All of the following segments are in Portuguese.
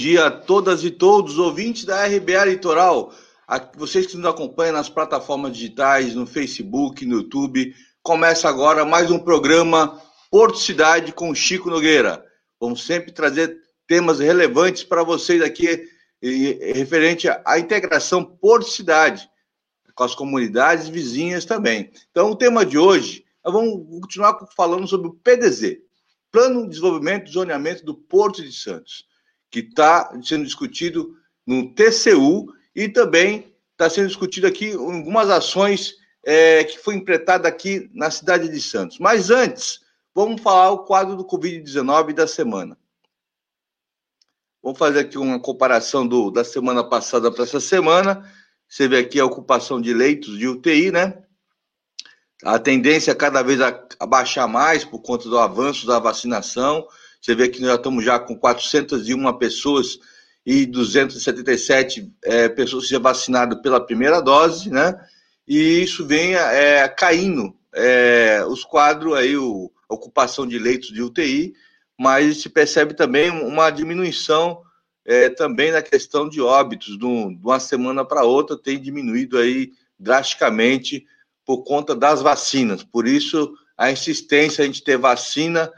Dia a todas e todos, ouvintes da RBA Litoral, vocês que nos acompanham nas plataformas digitais, no Facebook, no YouTube. Começa agora mais um programa Porto Cidade com Chico Nogueira. Vamos sempre trazer temas relevantes para vocês aqui, referente à integração Porto Cidade, com as comunidades vizinhas também. Então, o tema de hoje, nós vamos continuar falando sobre o PDZ, Plano de Desenvolvimento e Zoneamento do Porto de Santos que está sendo discutido no TCU e também está sendo discutido aqui algumas ações é, que foi empreitada aqui na cidade de Santos. Mas antes, vamos falar o quadro do Covid-19 da semana. Vamos fazer aqui uma comparação do, da semana passada para essa semana. Você vê aqui a ocupação de leitos de UTI, né? A tendência é cada vez a, a baixar mais por conta do avanço da vacinação. Você vê que nós estamos já com 401 pessoas e 277 é, pessoas já vacinadas pela primeira dose, né? E isso vem é, caindo é, os quadros aí, o, a ocupação de leitos de UTI, mas se percebe também uma diminuição é, também na questão de óbitos, de uma semana para outra tem diminuído aí drasticamente por conta das vacinas. Por isso a insistência a gente ter vacina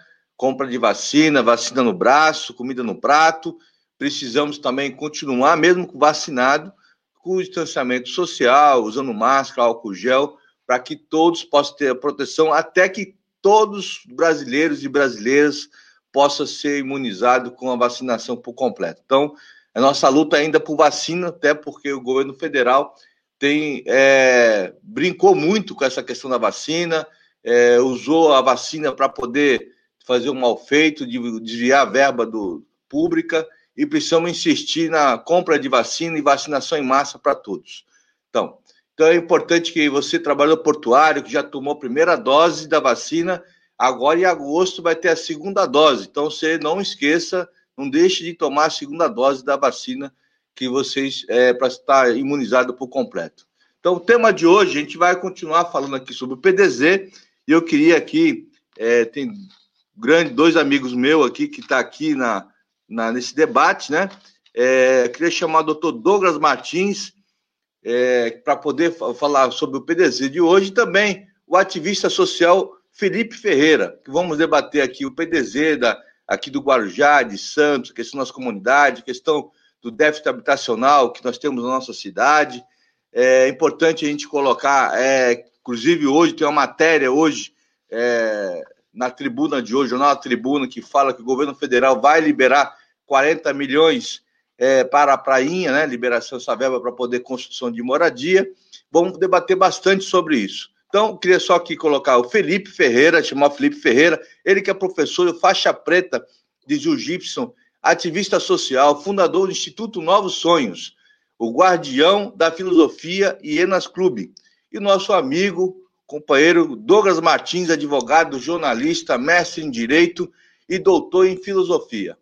compra de vacina, vacina no braço, comida no prato. Precisamos também continuar, mesmo vacinado, com o distanciamento social, usando máscara, álcool gel, para que todos possam ter a proteção, até que todos brasileiros e brasileiras possam ser imunizados com a vacinação por completo. Então, a nossa luta ainda por vacina, até porque o governo federal tem é, brincou muito com essa questão da vacina, é, usou a vacina para poder fazer um mal feito, de desviar a verba do, pública e precisamos insistir na compra de vacina e vacinação em massa para todos. Então, então é importante que você, trabalhador portuário, que já tomou a primeira dose da vacina, agora em agosto vai ter a segunda dose. Então, você não esqueça, não deixe de tomar a segunda dose da vacina que vocês é, para estar imunizado por completo. Então, o tema de hoje, a gente vai continuar falando aqui sobre o PDZ, e eu queria aqui, é, tem grande, dois amigos meus aqui que está aqui na, na, nesse debate, né? É, queria chamar o doutor Douglas Martins é, para poder falar sobre o PDZ de hoje e também o ativista social Felipe Ferreira, que vamos debater aqui o PDZ da, aqui do Guarujá, de Santos, questão das comunidades, questão do déficit habitacional que nós temos na nossa cidade. É importante a gente colocar, é, inclusive hoje tem uma matéria hoje é, na tribuna de hoje, jornal Tribuna, que fala que o governo federal vai liberar 40 milhões é, para a prainha, né? Liberação dessa verba para poder construção de moradia. Vamos debater bastante sobre isso. Então, queria só aqui colocar o Felipe Ferreira, chamar Felipe Ferreira, ele que é professor faixa preta de Jiu-Jitsu, ativista social, fundador do Instituto Novos Sonhos, o guardião da filosofia e Enas Clube. E nosso amigo, companheiro Douglas Martins, advogado, jornalista, mestre em Direito e doutor em Filosofia.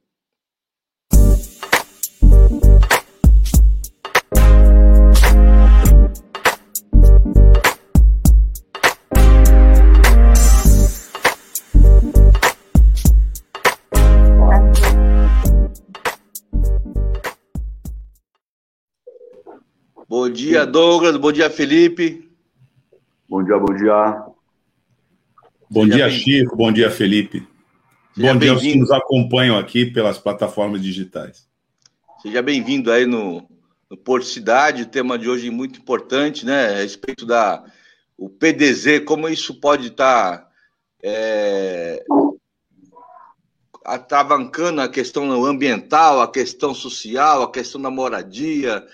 Bom dia, Douglas. Bom dia, Felipe. Bom dia, bom dia. Bom Seja dia, Chico. Bom dia, Felipe. Seja bom dia aos que nos acompanham aqui pelas plataformas digitais. Seja bem-vindo aí no, no Porto Cidade. O tema de hoje é muito importante, né? A respeito da o PDZ, como isso pode estar é, atravancando a questão ambiental, a questão social, a questão da moradia,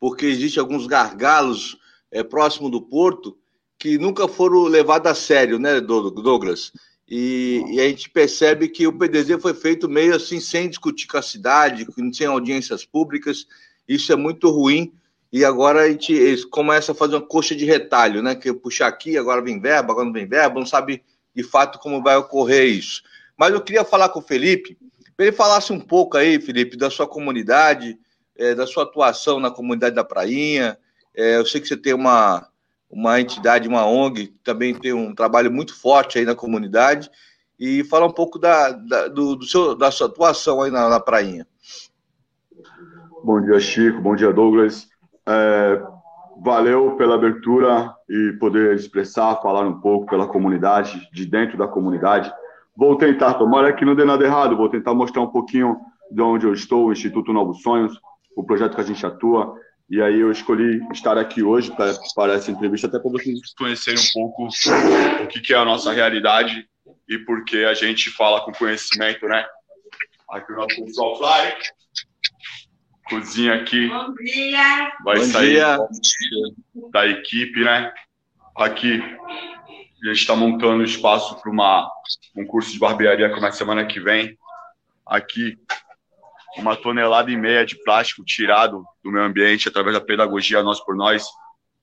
porque existem alguns gargalos é, próximo do porto que nunca foram levados a sério, né, Douglas? E, e, a gente percebe que o PDZ foi feito meio assim, sem discutir com a cidade, sem audiências públicas. Isso é muito ruim. E agora a gente começa a fazer uma coxa de retalho, né? Que puxar aqui, agora vem verba, agora não vem verba, não sabe de fato como vai ocorrer isso. Mas eu queria falar com o Felipe, para ele falasse um pouco aí, Felipe, da sua comunidade, é, da sua atuação na comunidade da Prainha. É, eu sei que você tem uma, uma entidade, uma ONG, que também tem um trabalho muito forte aí na comunidade, e falar um pouco da, da, do, do seu, da sua atuação aí na, na prainha. Bom dia, Chico. Bom dia, Douglas. É, valeu pela abertura e poder expressar, falar um pouco pela comunidade, de dentro da comunidade. Vou tentar, tomara que não dê nada errado, vou tentar mostrar um pouquinho de onde eu estou, o Instituto Novos Sonhos, o projeto que a gente atua. E aí eu escolhi estar aqui hoje para, para essa entrevista, até para vocês conhecerem um pouco o que, que é a nossa realidade e por que a gente fala com conhecimento, né? Aqui o nosso pessoal Fly. Cozinha aqui. Bom dia. Vai Bom sair dia. da equipe, né? Aqui a gente está montando espaço para um curso de barbearia que começa semana que vem. Aqui uma tonelada e meia de plástico tirado do meio ambiente através da pedagogia Nós por Nós.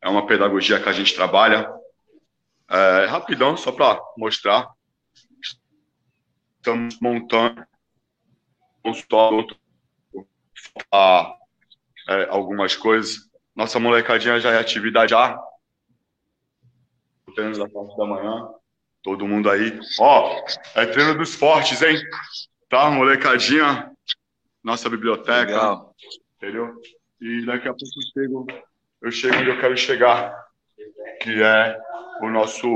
É uma pedagogia que a gente trabalha. É, rapidão, só para mostrar. Estamos montando consultório, é, algumas coisas. Nossa molecadinha já é atividade A. Treinos da parte da manhã. Todo mundo aí. Ó, é treino dos fortes, hein? Tá, molecadinha nossa biblioteca. Legal. Entendeu? E daqui a pouco eu chego, eu chego onde eu quero chegar, que é o nosso,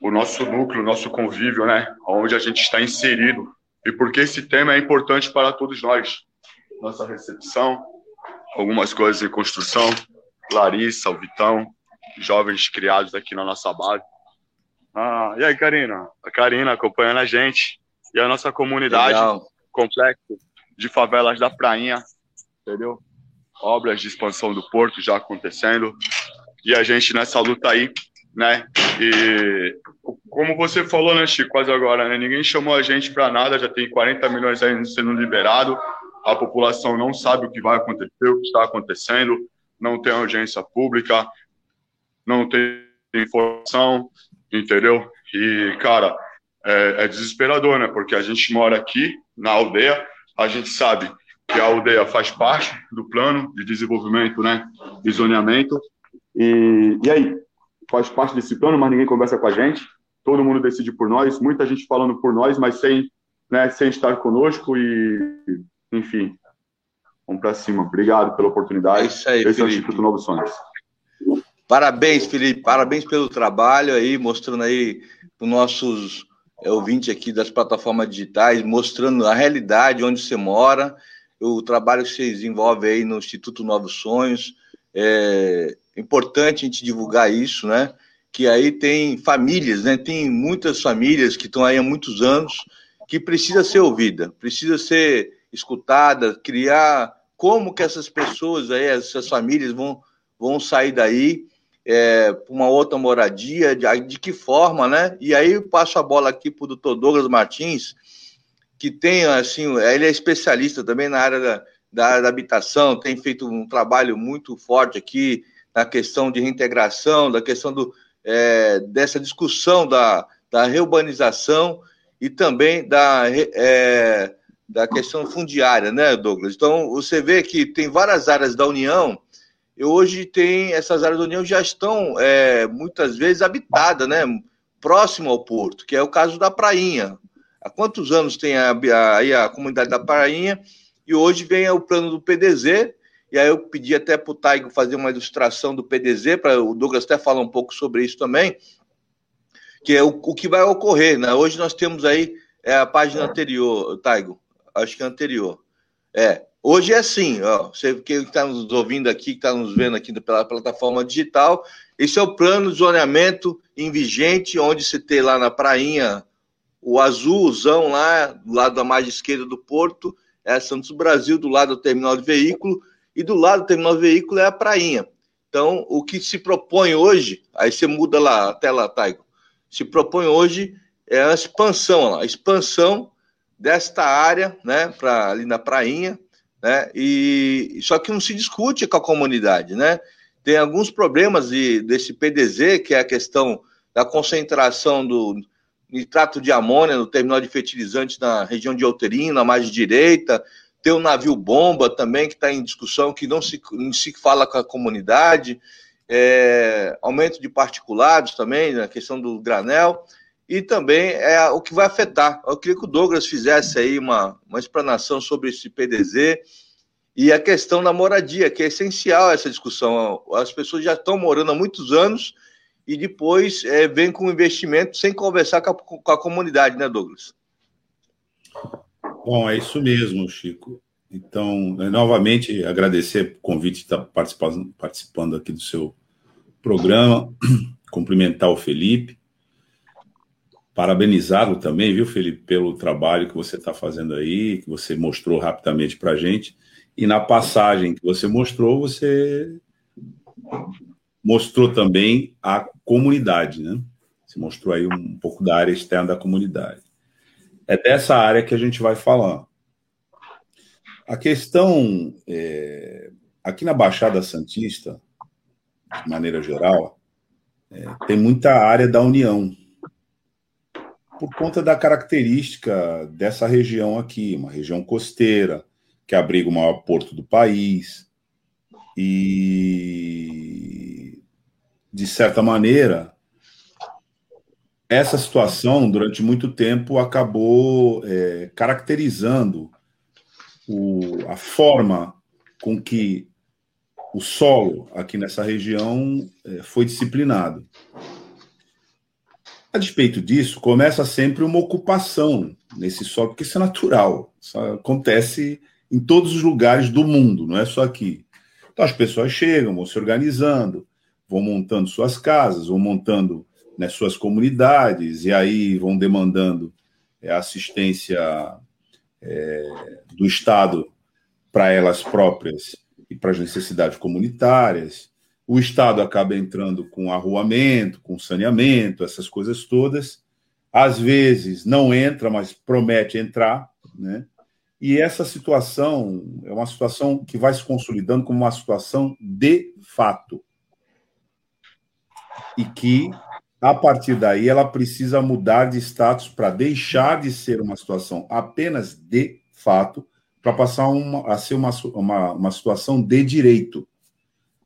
o nosso núcleo, o nosso convívio, né? Onde a gente está inserido. E porque esse tema é importante para todos nós. Nossa recepção, algumas coisas em construção, Larissa, o Vitão, jovens criados aqui na nossa base. Ah, e aí, Karina? A Karina acompanhando a gente e a nossa comunidade Legal. complexo de favelas da Prainha, entendeu? Obras de expansão do porto já acontecendo. E a gente nessa luta aí, né? E como você falou, né, Chico, quase agora, né? Ninguém chamou a gente para nada, já tem 40 milhões aí sendo liberado. A população não sabe o que vai acontecer, o que está acontecendo, não tem audiência pública, não tem informação, entendeu? E, cara, é, é desesperador, né? Porque a gente mora aqui na aldeia, a gente sabe que a aldeia faz parte do plano de desenvolvimento, né, de zoneamento. E, e aí, faz parte desse plano, mas ninguém conversa com a gente. Todo mundo decide por nós, muita gente falando por nós, mas sem, né, sem estar conosco e, enfim, vamos para cima. Obrigado pela oportunidade. É isso aí, Esse Felipe. é o Instituto Novos Sonhos. Parabéns, Felipe. Parabéns pelo trabalho aí, mostrando aí os nossos é, ouvinte aqui das plataformas digitais, mostrando a realidade onde você mora, o trabalho que você desenvolve aí no Instituto Novos Sonhos. É importante a gente divulgar isso, né? Que aí tem famílias, né? Tem muitas famílias que estão aí há muitos anos que precisa ser ouvida, precisa ser escutada, criar como que essas pessoas aí, essas famílias vão, vão sair daí é, uma outra moradia, de, de, que forma, né? E aí eu passo a bola aqui para o doutor Douglas Martins, que tem, assim, ele é especialista também na área da, da, da habitação, tem feito um trabalho muito forte aqui na questão de reintegração, da questão do, é, dessa discussão da, da reurbanização e também da, é, da questão fundiária, né, Douglas? Então, você vê que tem várias áreas da União hoje tem essas áreas da União já estão é, muitas vezes habitadas, né? Próximo ao porto, que é o caso da Prainha. Há quantos anos tem a, a, a comunidade da Prainha? E hoje vem o plano do PDZ, e aí eu pedi até para o Taigo fazer uma ilustração do PDZ, para o Douglas até falar um pouco sobre isso também, que é o, o que vai ocorrer. Né? Hoje nós temos aí é, a página anterior, Taigo, acho que é anterior. É, Hoje é assim, ó, você que está nos ouvindo aqui, que está nos vendo aqui pela plataforma digital, esse é o plano de zoneamento em vigente, onde você tem lá na prainha o azulzão lá, do lado da margem esquerda do porto, é Santos Brasil, do lado do terminal de veículo, e do lado do terminal de veículo é a prainha. Então, o que se propõe hoje, aí você muda lá a tela, Taigo, se propõe hoje é a expansão, a expansão desta área, né, para ali na prainha, né? E só que não se discute com a comunidade, né? Tem alguns problemas de, desse PDZ, que é a questão da concentração do nitrato de amônia no terminal de fertilizantes na região de Outerim, na margem direita. Tem o navio bomba também, que está em discussão, que não se, não se fala com a comunidade. É, aumento de particulados também, na questão do granel e também é o que vai afetar. Eu queria que o Douglas fizesse aí uma, uma explanação sobre esse PDZ e a questão da moradia, que é essencial essa discussão. As pessoas já estão morando há muitos anos e depois é, vem com investimento sem conversar com a, com a comunidade, né, Douglas? Bom, é isso mesmo, Chico. Então, é, novamente, agradecer o convite de estar participando, participando aqui do seu programa, cumprimentar o Felipe, parabenizá-lo também, viu, Felipe, pelo trabalho que você está fazendo aí, que você mostrou rapidamente para a gente. E na passagem que você mostrou, você mostrou também a comunidade, né? Você mostrou aí um pouco da área externa da comunidade. É dessa área que a gente vai falar. A questão é, aqui na Baixada Santista, de maneira geral, é, tem muita área da União, por conta da característica dessa região aqui, uma região costeira, que abriga o maior porto do país. E, de certa maneira, essa situação, durante muito tempo, acabou é, caracterizando o, a forma com que o solo aqui nessa região é, foi disciplinado. A despeito disso, começa sempre uma ocupação nesse solo, porque isso é natural. Isso acontece em todos os lugares do mundo, não é só aqui. Então as pessoas chegam, vão se organizando, vão montando suas casas, vão montando né, suas comunidades, e aí vão demandando é, assistência é, do Estado para elas próprias e para as necessidades comunitárias. O Estado acaba entrando com arruamento, com saneamento, essas coisas todas. Às vezes não entra, mas promete entrar, né? E essa situação é uma situação que vai se consolidando como uma situação de fato. E que, a partir daí, ela precisa mudar de status para deixar de ser uma situação apenas de fato, para passar uma, a ser uma, uma, uma situação de direito.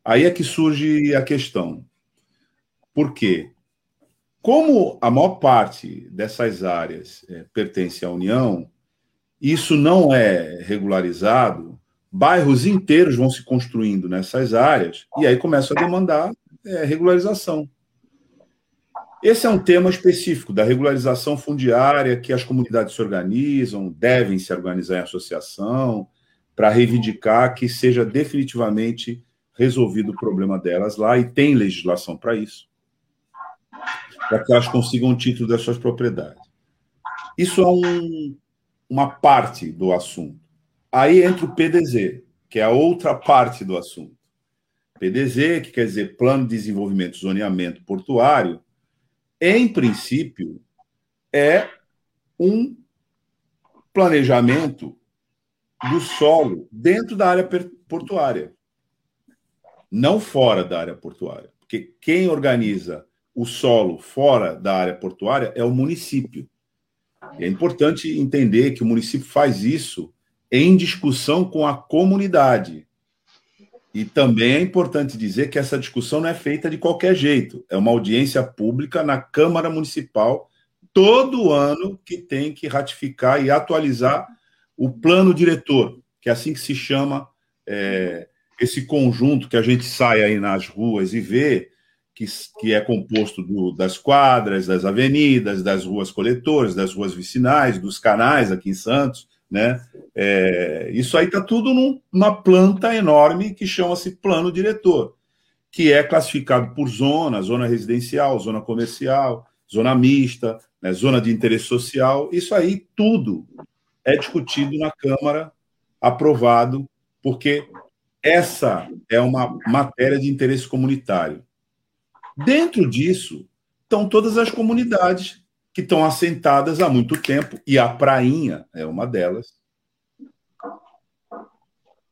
Aí é que surge a questão. Por quê? Como a maior parte dessas áreas é, pertence à União, isso não é regularizado, bairros inteiros vão se construindo nessas áreas e aí começa a demandar é, regularização. Esse é um tema específico da regularização fundiária que as comunidades se organizam, devem se organizar em associação para reivindicar que seja definitivamente resolvido o problema delas lá e tem legislação para isso, para que elas consigam o título das suas propriedades. Isso é um, uma parte do assunto. Aí entra o PDZ, que é a outra parte do assunto. PDZ, que quer dizer Plano de Desenvolvimento e Zoneamento Portuário, em princípio, é um planejamento do solo dentro da área portuária, não fora da área portuária. Porque quem organiza o solo fora da área portuária é o município. E é importante entender que o município faz isso em discussão com a comunidade. E também é importante dizer que essa discussão não é feita de qualquer jeito. É uma audiência pública na Câmara Municipal todo ano que tem que ratificar e atualizar o plano diretor, que é assim que se chama é, esse conjunto que a gente sai aí nas ruas e vê que, que é composto do, das quadras, das avenidas, das ruas coletoras, das ruas vicinais, dos canais aqui em Santos, né? É, isso aí está tudo numa planta enorme que chama-se plano diretor, que é classificado por zona, zona residencial, zona comercial, zona mista, né, zona de interesse social. Isso aí tudo é discutido na Câmara, aprovado, porque essa é uma matéria de interesse comunitário. Dentro disso estão todas as comunidades que estão assentadas há muito tempo, e a Prainha é uma delas,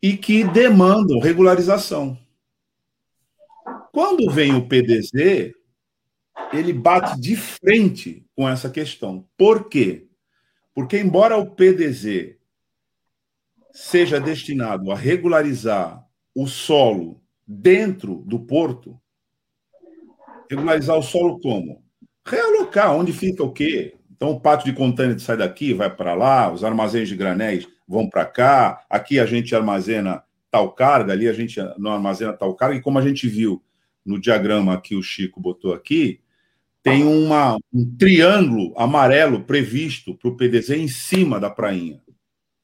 e que demandam regularização. Quando vem o PDZ, ele bate de frente com essa questão. Por quê? Porque, embora o PDZ seja destinado a regularizar o solo dentro do porto, Regularizar o solo como? Realocar onde fica o quê? Então, o pátio de contêiner sai daqui, vai para lá, os armazéns de granéis vão para cá, aqui a gente armazena tal carga, ali a gente não armazena tal carga, e como a gente viu no diagrama que o Chico botou aqui, tem uma, um triângulo amarelo previsto para o PDZ em cima da prainha.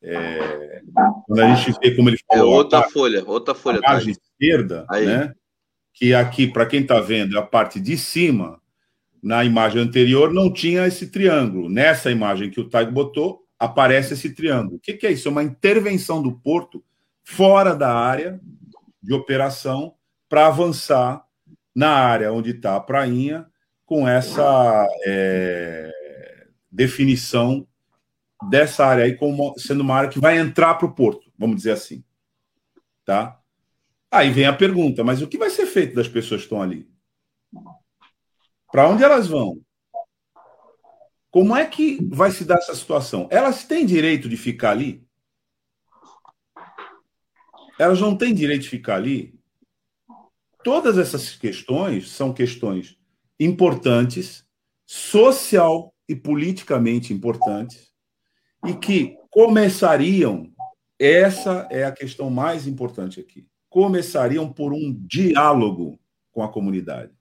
É, quando a gente vê como ele falou. É outra a, folha, outra folha. A margem tá esquerda, Aí. né? Que aqui, para quem está vendo, é a parte de cima. Na imagem anterior não tinha esse triângulo. Nessa imagem que o Taigo botou, aparece esse triângulo. O que, que é isso? É uma intervenção do porto fora da área de operação para avançar na área onde está a prainha com essa é, definição dessa área aí como sendo uma área que vai entrar para o porto, vamos dizer assim. Tá? Aí vem a pergunta, mas o que vai ser feito das pessoas que estão ali? Para onde elas vão? Como é que vai se dar essa situação? Elas têm direito de ficar ali? Elas não têm direito de ficar ali? Todas essas questões são questões importantes, social e politicamente importantes, e que começariam, essa é a questão mais importante aqui, começariam por um diálogo com a comunidade.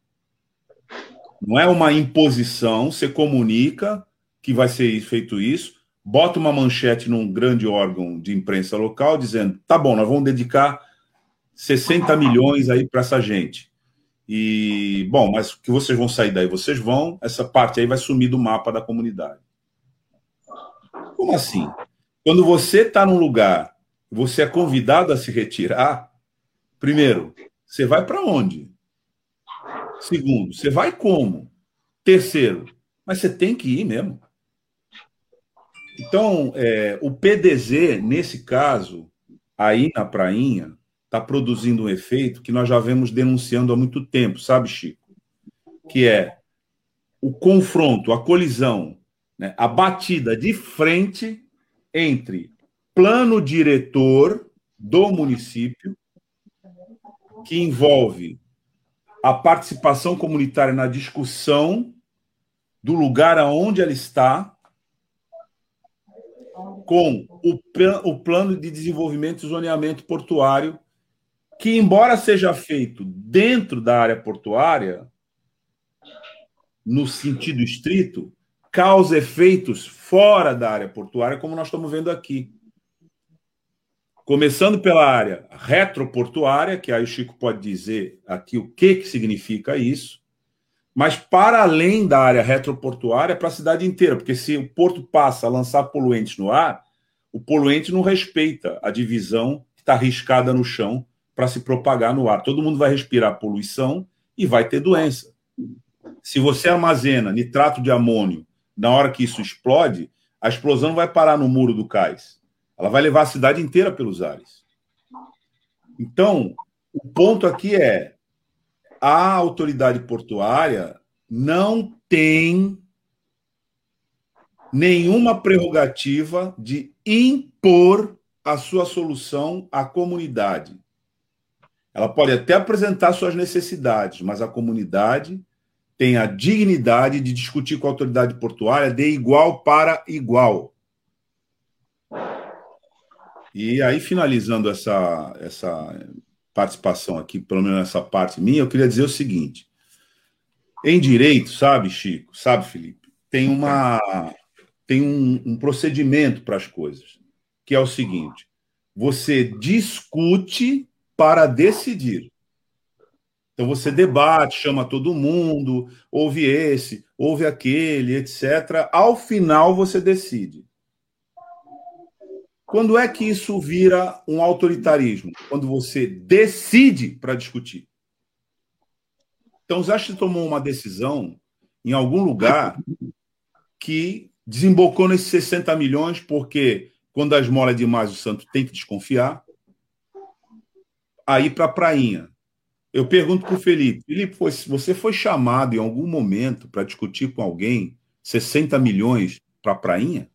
Não é uma imposição, você comunica que vai ser feito isso, bota uma manchete num grande órgão de imprensa local dizendo: tá bom, nós vamos dedicar 60 milhões aí para essa gente. E, bom, mas que vocês vão sair daí? Vocês vão, essa parte aí vai sumir do mapa da comunidade. Como assim? Quando você está num lugar, você é convidado a se retirar, primeiro, você vai para onde? Segundo, você vai como? Terceiro, mas você tem que ir mesmo. Então, é, o PDZ, nesse caso, aí na prainha, está produzindo um efeito que nós já vemos denunciando há muito tempo, sabe, Chico? Que é o confronto, a colisão né, a batida de frente entre plano diretor do município, que envolve a participação comunitária na discussão do lugar aonde ela está, com o, o plano de desenvolvimento e zoneamento portuário, que, embora seja feito dentro da área portuária, no sentido estrito, causa efeitos fora da área portuária, como nós estamos vendo aqui. Começando pela área retroportuária, que aí o Chico pode dizer aqui o que, que significa isso, mas para além da área retroportuária, para a cidade inteira, porque se o porto passa a lançar poluentes no ar, o poluente não respeita a divisão que está riscada no chão para se propagar no ar. Todo mundo vai respirar poluição e vai ter doença. Se você armazena nitrato de amônio na hora que isso explode, a explosão vai parar no muro do cais. Ela vai levar a cidade inteira pelos ares. Então, o ponto aqui é: a autoridade portuária não tem nenhuma prerrogativa de impor a sua solução à comunidade. Ela pode até apresentar suas necessidades, mas a comunidade tem a dignidade de discutir com a autoridade portuária de igual para igual. E aí, finalizando essa, essa participação aqui, pelo menos nessa parte minha, eu queria dizer o seguinte. Em direito, sabe, Chico, sabe, Felipe, tem uma tem um, um procedimento para as coisas, que é o seguinte: você discute para decidir. Então você debate, chama todo mundo, ouve esse, ouve aquele, etc. Ao final você decide. Quando é que isso vira um autoritarismo? Quando você decide para discutir. Então, Zache tomou uma decisão em algum lugar que desembocou nesses 60 milhões, porque quando a esmola é demais, o santo tem que desconfiar. Aí para a prainha. Eu pergunto para o Felipe: Felipe, você foi chamado em algum momento para discutir com alguém 60 milhões para a prainha?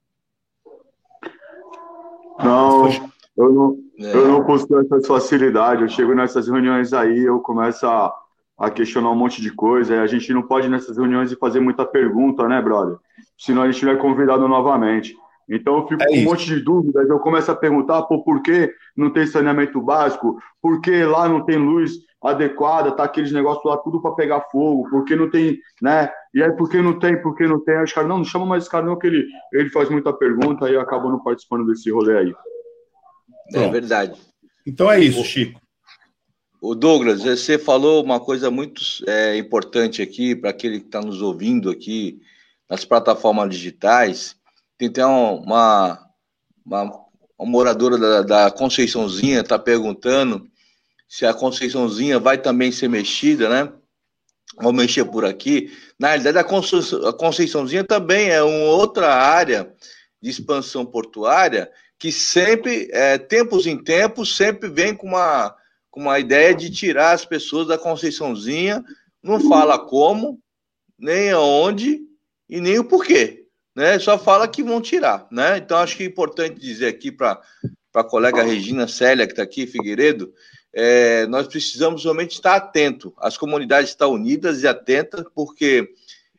Não, eu não, é. eu não consigo essa facilidade. Eu chego nessas reuniões aí, eu começo a, a questionar um monte de coisa. A gente não pode nessas reuniões fazer muita pergunta, né, brother? Senão a gente não é convidado novamente. Então eu fico é com um monte de dúvidas, eu começo a perguntar, pô, por que não tem saneamento básico? Por que lá não tem luz adequada, tá aqueles negócios lá tudo para pegar fogo? Por que não tem, né? E aí por que não tem, por que não tem? Aí os caras, não, não chama mais esse cara não, que ele, ele faz muita pergunta e acaba não participando desse rolê aí. É verdade. Então é isso, Chico. O Douglas, você falou uma coisa muito é, importante aqui para aquele que está nos ouvindo aqui nas plataformas digitais. Tem até uma, uma, uma moradora da, da Conceiçãozinha está perguntando se a Conceiçãozinha vai também ser mexida, né? Vou mexer por aqui. Na realidade, a Conceiçãozinha também é uma outra área de expansão portuária que sempre, é, tempos em tempos, sempre vem com uma, com uma ideia de tirar as pessoas da Conceiçãozinha, não fala como, nem aonde e nem o porquê, né? Só fala que vão tirar, né? Então acho que é importante dizer aqui para a colega Regina Célia, que está aqui, Figueiredo, é, nós precisamos realmente estar atento. As comunidades estão unidas e atentas, porque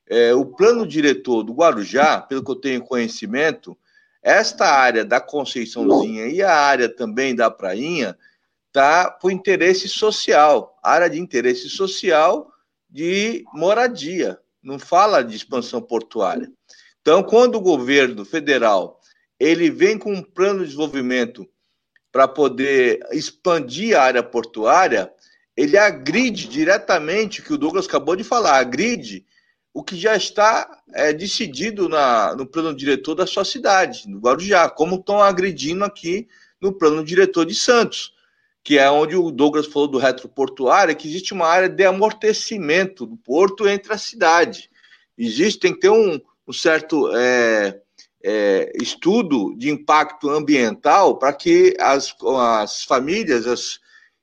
é, o plano diretor do Guarujá, pelo que eu tenho conhecimento, esta área da Conceiçãozinha e a área também da Prainha tá por interesse social, área de interesse social de moradia, não fala de expansão portuária. Então, quando o governo federal ele vem com um plano de desenvolvimento para poder expandir a área portuária, ele agride diretamente o que o Douglas acabou de falar, agride o que já está é, decidido na, no plano diretor da sua cidade, no Guarujá, como estão agredindo aqui no plano diretor de Santos, que é onde o Douglas falou do retroportuário, que existe uma área de amortecimento do porto entre a cidade. Existe, tem que ter um, um certo é, é, estudo de impacto ambiental para que as, as famílias, as,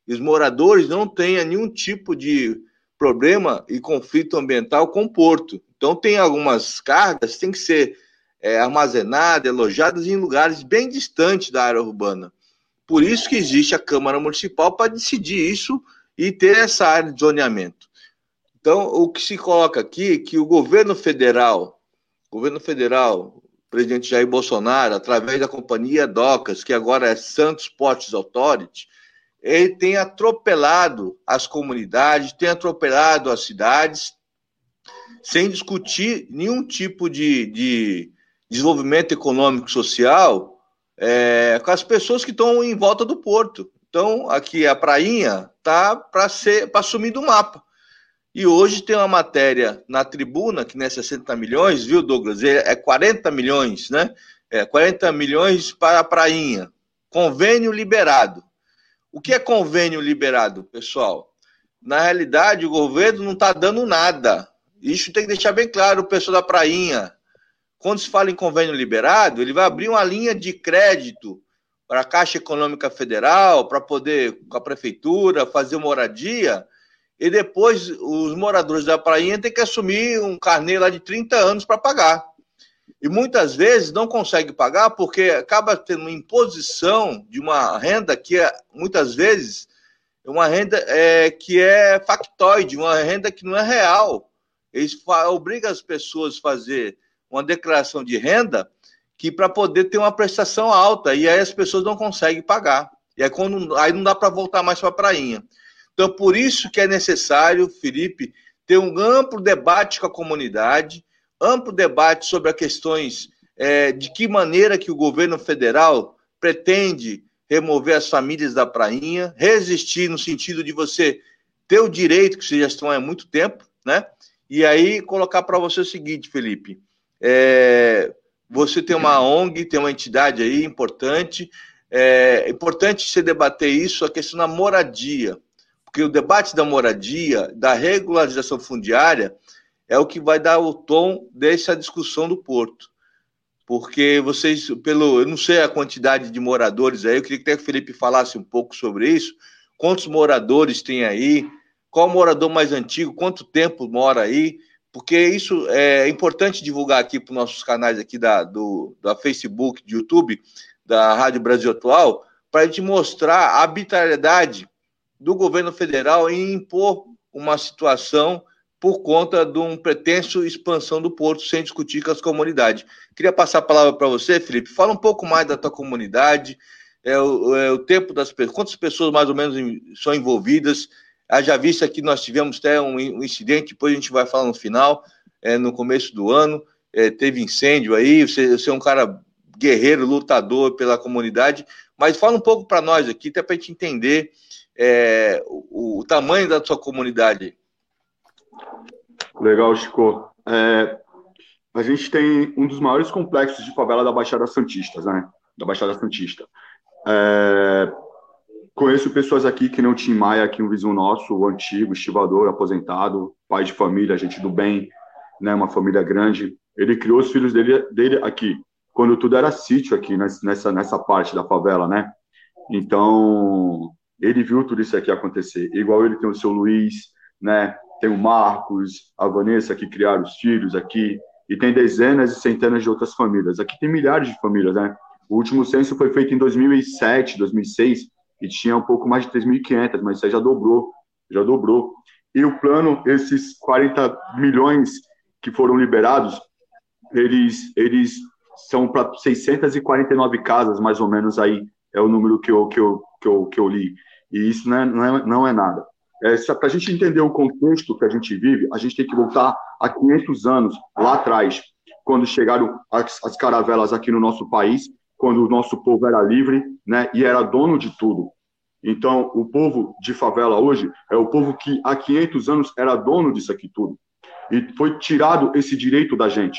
os moradores não tenham nenhum tipo de problema e conflito ambiental com o porto. Então, tem algumas cargas que têm que ser é, armazenadas, alojadas em lugares bem distantes da área urbana. Por isso que existe a Câmara Municipal para decidir isso e ter essa área de zoneamento. Então, o que se coloca aqui é que o governo federal, governo federal, presidente Jair Bolsonaro, através da companhia DOCAS, que agora é Santos Ports Authority, ele tem atropelado as comunidades, tem atropelado as cidades, sem discutir nenhum tipo de, de desenvolvimento econômico social é, com as pessoas que estão em volta do porto. Então, aqui a prainha tá para ser para sumir do mapa. E hoje tem uma matéria na tribuna que não é 60 milhões, viu, Douglas? É 40 milhões, né? É 40 milhões para a prainha. Convênio liberado. O que é convênio liberado, pessoal? Na realidade, o governo não está dando nada. Isso tem que deixar bem claro o pessoal da prainha. Quando se fala em convênio liberado, ele vai abrir uma linha de crédito para a Caixa Econômica Federal, para poder, com a prefeitura, fazer moradia, e depois os moradores da prainha têm que assumir um carnê lá de 30 anos para pagar. E muitas vezes não consegue pagar porque acaba tendo uma imposição de uma renda que é, muitas vezes é uma renda é, que é factoide, uma renda que não é real. Eles obrigam as pessoas a fazer uma declaração de renda que para poder ter uma prestação alta, e aí as pessoas não conseguem pagar. E aí, quando, aí não dá para voltar mais para a prainha. Então, por isso que é necessário, Felipe, ter um amplo debate com a comunidade, amplo debate sobre as questões é, de que maneira que o governo federal pretende remover as famílias da prainha, resistir no sentido de você ter o direito, que vocês já estão há muito tempo, né? E aí colocar para você o seguinte, Felipe, é, você tem uma ONG, tem uma entidade aí importante, é importante você debater isso, a questão da moradia, porque o debate da moradia, da regularização fundiária, é o que vai dar o tom dessa discussão do Porto. Porque vocês, pelo. Eu não sei a quantidade de moradores aí, eu queria que até o Felipe falasse um pouco sobre isso. Quantos moradores tem aí? Qual morador mais antigo? Quanto tempo mora aí? Porque isso é importante divulgar aqui para os nossos canais aqui da, do, da Facebook, do YouTube, da Rádio Brasil Atual, para a gente mostrar a arbitrariedade do governo federal em impor uma situação por conta de um pretenso expansão do porto sem discutir com as comunidades. Queria passar a palavra para você, Felipe. Fala um pouco mais da tua comunidade, é o, é o tempo das pessoas, quantas pessoas mais ou menos são envolvidas. Haja vista que nós tivemos até um, um, incidente, depois a gente vai falar no final, é, no começo do ano, é, teve incêndio aí, você, você é um cara guerreiro, lutador pela comunidade, mas fala um pouco para nós aqui, até para a gente entender é, o, o tamanho da sua comunidade. Legal, Chico. É, a gente tem um dos maiores complexos de favela da Baixada Santista, né? Da Baixada Santista. É, conheço pessoas aqui que não Tim Maia, aqui um vizinho nosso, o antigo, estivador, aposentado, pai de família, gente do bem, né? Uma família grande. Ele criou os filhos dele, dele aqui, quando tudo era sítio aqui, nessa, nessa parte da favela, né? Então, ele viu tudo isso aqui acontecer. Igual ele tem o seu Luiz, né? tem o Marcos, a Vanessa que criaram os filhos aqui, e tem dezenas e centenas de outras famílias. Aqui tem milhares de famílias, né? O último censo foi feito em 2007, 2006, e tinha um pouco mais de 3.500, mas isso já dobrou, já dobrou. E o plano, esses 40 milhões que foram liberados, eles, eles são para 649 casas, mais ou menos, aí é o número que eu, que eu, que eu, que eu li. E isso não é, não é, não é nada. É, para a gente entender o contexto que a gente vive, a gente tem que voltar a 500 anos lá atrás, quando chegaram as, as caravelas aqui no nosso país, quando o nosso povo era livre né, e era dono de tudo. Então, o povo de favela hoje é o povo que há 500 anos era dono disso aqui tudo. E foi tirado esse direito da gente,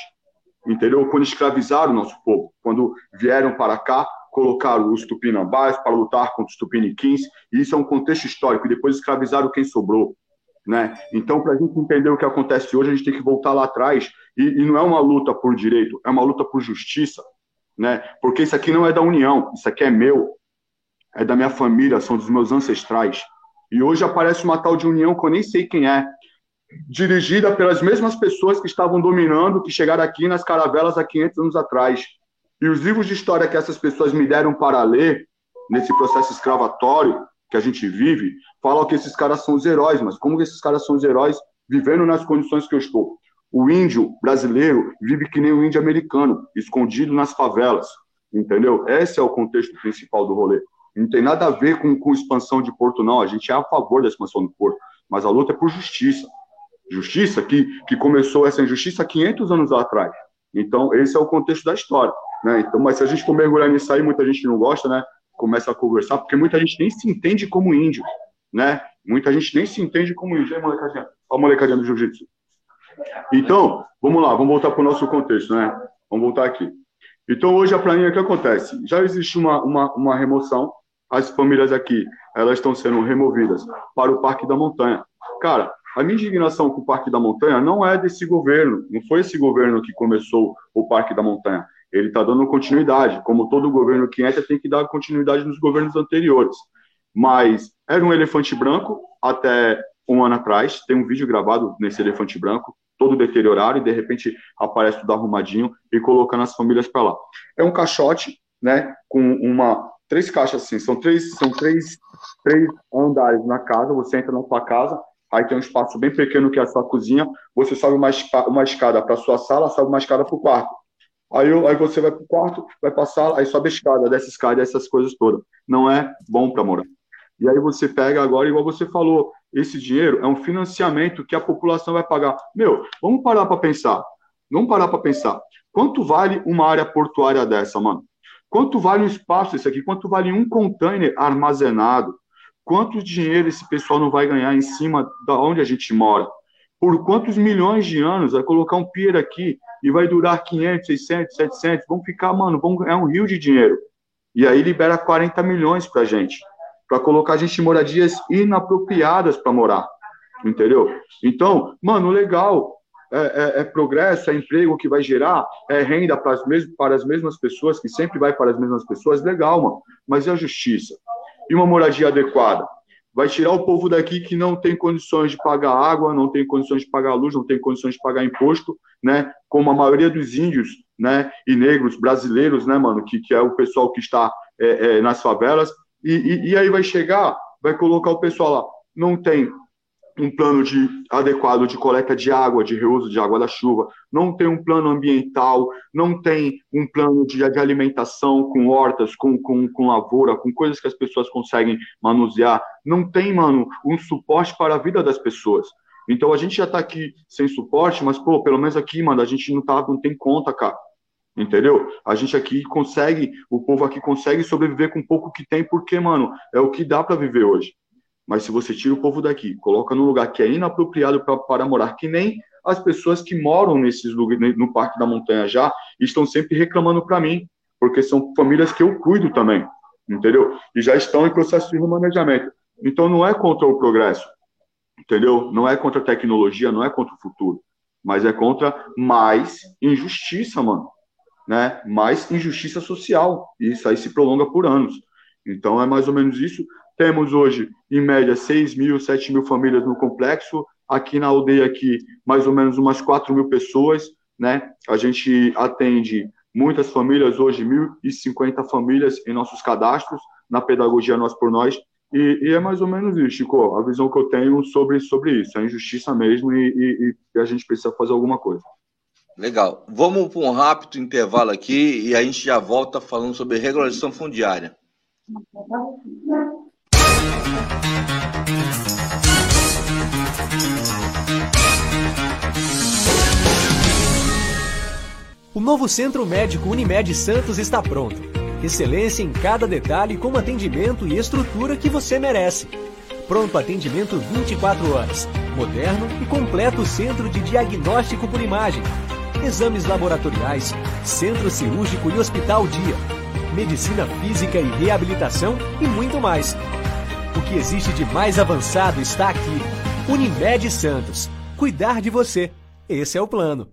entendeu? Quando escravizaram o nosso povo, quando vieram para cá colocaram os tupinambás para lutar contra os tupiniquins, e isso é um contexto histórico, e depois escravizaram quem sobrou. Né? Então, para a gente entender o que acontece hoje, a gente tem que voltar lá atrás, e, e, não é uma luta por direito, é uma luta por justiça, né? porque isso aqui não é da União, isso aqui é meu, é da minha família, são dos meus ancestrais. E hoje aparece uma tal de União que eu nem sei quem é, dirigida pelas mesmas pessoas que estavam dominando, que chegaram aqui nas caravelas há 500 anos atrás. E os livros de história que essas pessoas me deram para ler, nesse processo escravatório que a gente vive, falam que esses caras são os heróis, mas como que esses caras são os heróis vivendo nas condições que eu estou? O índio brasileiro vive que nem o índio americano, escondido nas favelas, entendeu? Esse é o contexto principal do rolê. Não tem nada a ver com, com expansão de porto, não. A gente é a favor da expansão do porto, mas a luta é por justiça. Justiça que, que começou essa injustiça 500 anos atrás. Então, esse é o contexto da história. Né? Então, mas se a gente for mergulhar nisso aí, muita gente não gosta, né? Começa a conversar, porque muita gente nem se entende como índio, né? Muita gente nem se entende como índio, molecadinha? Olha a molecadinha do jiu-jitsu. Então, vamos lá, vamos voltar para o nosso contexto, né? Vamos voltar aqui. Então, hoje a planilha, o que acontece? Já existe uma, uma, uma remoção, as famílias aqui, elas estão sendo removidas para o Parque da Montanha. Cara, a minha indignação com o Parque da Montanha não é desse governo, não foi esse governo que começou o Parque da Montanha ele está dando continuidade, como todo governo que entra tem que dar continuidade nos governos anteriores. Mas era um elefante branco até um ano atrás, tem um vídeo gravado nesse elefante branco, todo deteriorado, e de repente aparece tudo arrumadinho e colocando as famílias para lá. É um caixote, né, com uma três caixas assim, são três, são três, três andares na casa, você entra na sua casa, aí tem um espaço bem pequeno que é a sua cozinha, você sobe uma, uma escada para sua sala, sobe uma escada para o quarto. Aí, aí você vai para o quarto, vai passar, aí sobe a escada, desce a escada, essas coisas todas. Não é bom para morar. E aí você pega agora, igual você falou, esse dinheiro é um financiamento que a população vai pagar. Meu, vamos parar para pensar. Vamos parar para pensar. Quanto vale uma área portuária dessa, mano? Quanto vale um espaço esse aqui? Quanto vale um container armazenado? Quanto dinheiro esse pessoal não vai ganhar em cima da onde a gente mora? Por quantos milhões de anos vai colocar um pier aqui e vai durar 500, 600, 700, vão ficar, mano, vão, é um rio de dinheiro. E aí libera 40 milhões pra gente, para colocar a gente em moradias inapropriadas para morar, entendeu? Então, mano, legal, é, é, é, progresso, é emprego que vai gerar, é renda para as, mesmas, para as mesmas pessoas, que sempre vai para as mesmas pessoas, legal, mano, mas e a justiça? E uma moradia adequada? Vai tirar o povo daqui que não tem condições de pagar água, não tem condições de pagar luz, não tem condições de pagar imposto, né? Como a maioria dos índios, né? E negros brasileiros, né, mano? Que, que é o pessoal que está é, é, nas favelas. E, e, e, aí vai chegar, vai colocar o pessoal lá. Não tem um plano de, adequado de coleta de água, de reuso de água da chuva, não tem um plano ambiental, não tem um plano de, de alimentação com hortas, com, com, com lavoura, com coisas que as pessoas conseguem manusear, não tem, mano, um suporte para a vida das pessoas. Então a gente já está aqui sem suporte, mas, pô, pelo menos aqui, mano, a gente não, tá, não tem conta, cara. Entendeu? A gente aqui consegue, o povo aqui consegue sobreviver com pouco que tem, porque, mano, é o que dá para viver hoje. Mas se você tira o povo daqui, coloca num lugar que é inapropriado pra, para morar, que nem as pessoas que moram nesses lugares, no Parque da Montanha já, estão sempre reclamando para mim, porque são famílias que eu cuido também, entendeu? E já estão em processo de remanejamento. Então não é contra o progresso, entendeu? Não é contra a tecnologia, não é contra o futuro, mas é contra mais injustiça, mano, né? Mais injustiça social. E isso aí se prolonga por anos. Então é mais ou menos isso. Temos hoje, em média, 6 mil, 7 mil famílias no complexo. Aqui na aldeia, aqui, mais ou menos umas 4 mil pessoas. Né? A gente atende muitas famílias, hoje 1.050 famílias em nossos cadastros, na pedagogia Nós por Nós. E, e, é mais ou menos isso, Chico, a visão que eu tenho sobre, sobre isso, a injustiça mesmo e, e, e a gente precisa fazer alguma coisa. Legal. Vamos para um rápido intervalo aqui e a gente já volta falando sobre regularização fundiária. O novo Centro Médico Unimed Santos está pronto. Excelência em cada detalhe com atendimento e estrutura que você merece. Pronto atendimento 24 horas. Moderno e completo centro de diagnóstico por imagem. Exames laboratoriais, centro cirúrgico e hospital dia. Medicina física e reabilitação e muito mais. O que existe de mais avançado está aqui. Unimed Santos. Cuidar de você. Esse é o plano.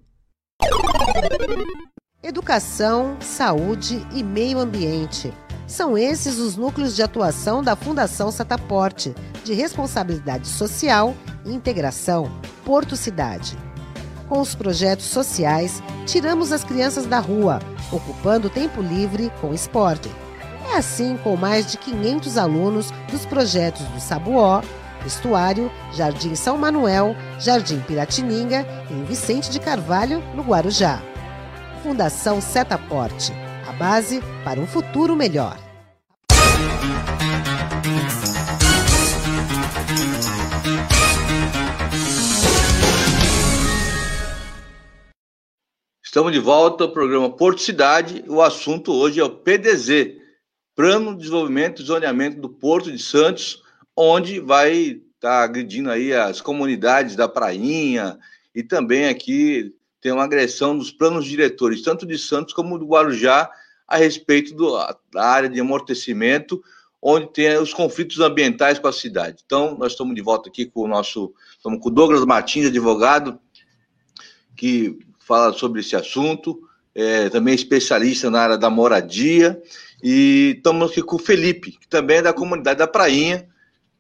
Educação, saúde e meio ambiente. São esses os núcleos de atuação da Fundação Sataporte, de responsabilidade social e integração Porto Cidade. Com os projetos sociais, tiramos as crianças da rua, ocupando tempo livre com esporte é assim com mais de 500 alunos dos projetos do Sabuó, Estuário, Jardim São Manuel, Jardim Piratininga e em Vicente de Carvalho, no Guarujá. Fundação Setaporte, a base para um futuro melhor. Estamos de volta ao programa Porto Cidade. O assunto hoje é o PDZ, Plano de Desenvolvimento e Zoneamento do Porto de Santos, onde vai estar tá agredindo aí as comunidades da Prainha e também aqui tem uma agressão dos planos diretores, tanto de Santos como do Guarujá, a respeito do, da área de amortecimento, onde tem os conflitos ambientais com a cidade. Então, nós estamos de volta aqui com o nosso, estamos com o Douglas Martins, advogado, que fala sobre esse assunto, é, também especialista na área da moradia, e estamos aqui com o Felipe, que também é da comunidade da Prainha,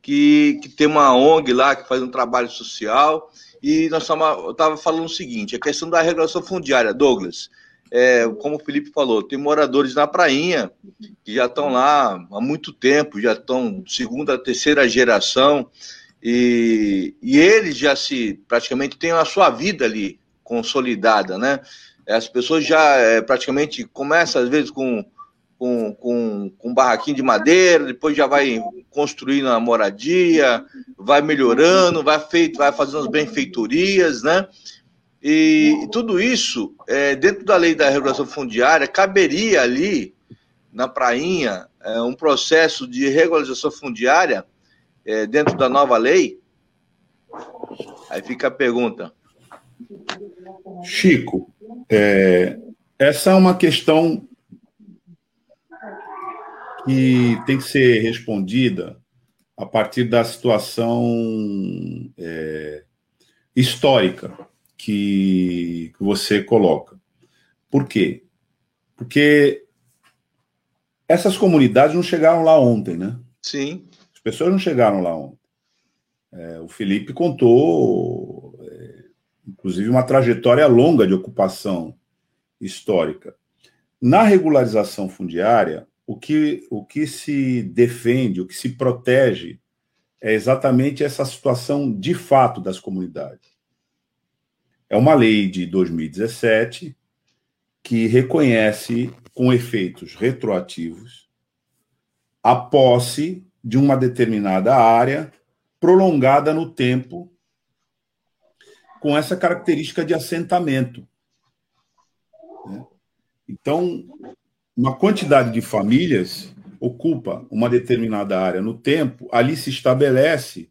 que, que tem uma ONG lá que faz um trabalho social. E nós estava falando o seguinte: a questão da regulação fundiária, Douglas. É, como o Felipe falou, tem moradores na Prainha que já estão lá há muito tempo, já estão segunda, terceira geração, e, e eles já se praticamente têm a sua vida ali consolidada, né? As pessoas já é, praticamente começam, às vezes, com com, com, com um barraquinho de madeira, depois já vai construindo a moradia, vai melhorando, vai, feito, vai fazendo as benfeitorias, né? E, e tudo isso, é, dentro da lei da regulação fundiária, caberia ali, na prainha, é, um processo de regularização fundiária é, dentro da nova lei? Aí fica a pergunta. Chico, é, essa é uma questão que tem que ser respondida a partir da situação é, histórica que, que você coloca. Por quê? Porque essas comunidades não chegaram lá ontem, né? Sim. As pessoas não chegaram lá ontem. É, o Felipe contou, inclusive, uma trajetória longa de ocupação histórica. Na regularização fundiária, o que, o que se defende, o que se protege é exatamente essa situação de fato das comunidades. É uma lei de 2017 que reconhece, com efeitos retroativos, a posse de uma determinada área prolongada no tempo, com essa característica de assentamento. Né? Então, uma quantidade de famílias ocupa uma determinada área no tempo, ali se estabelece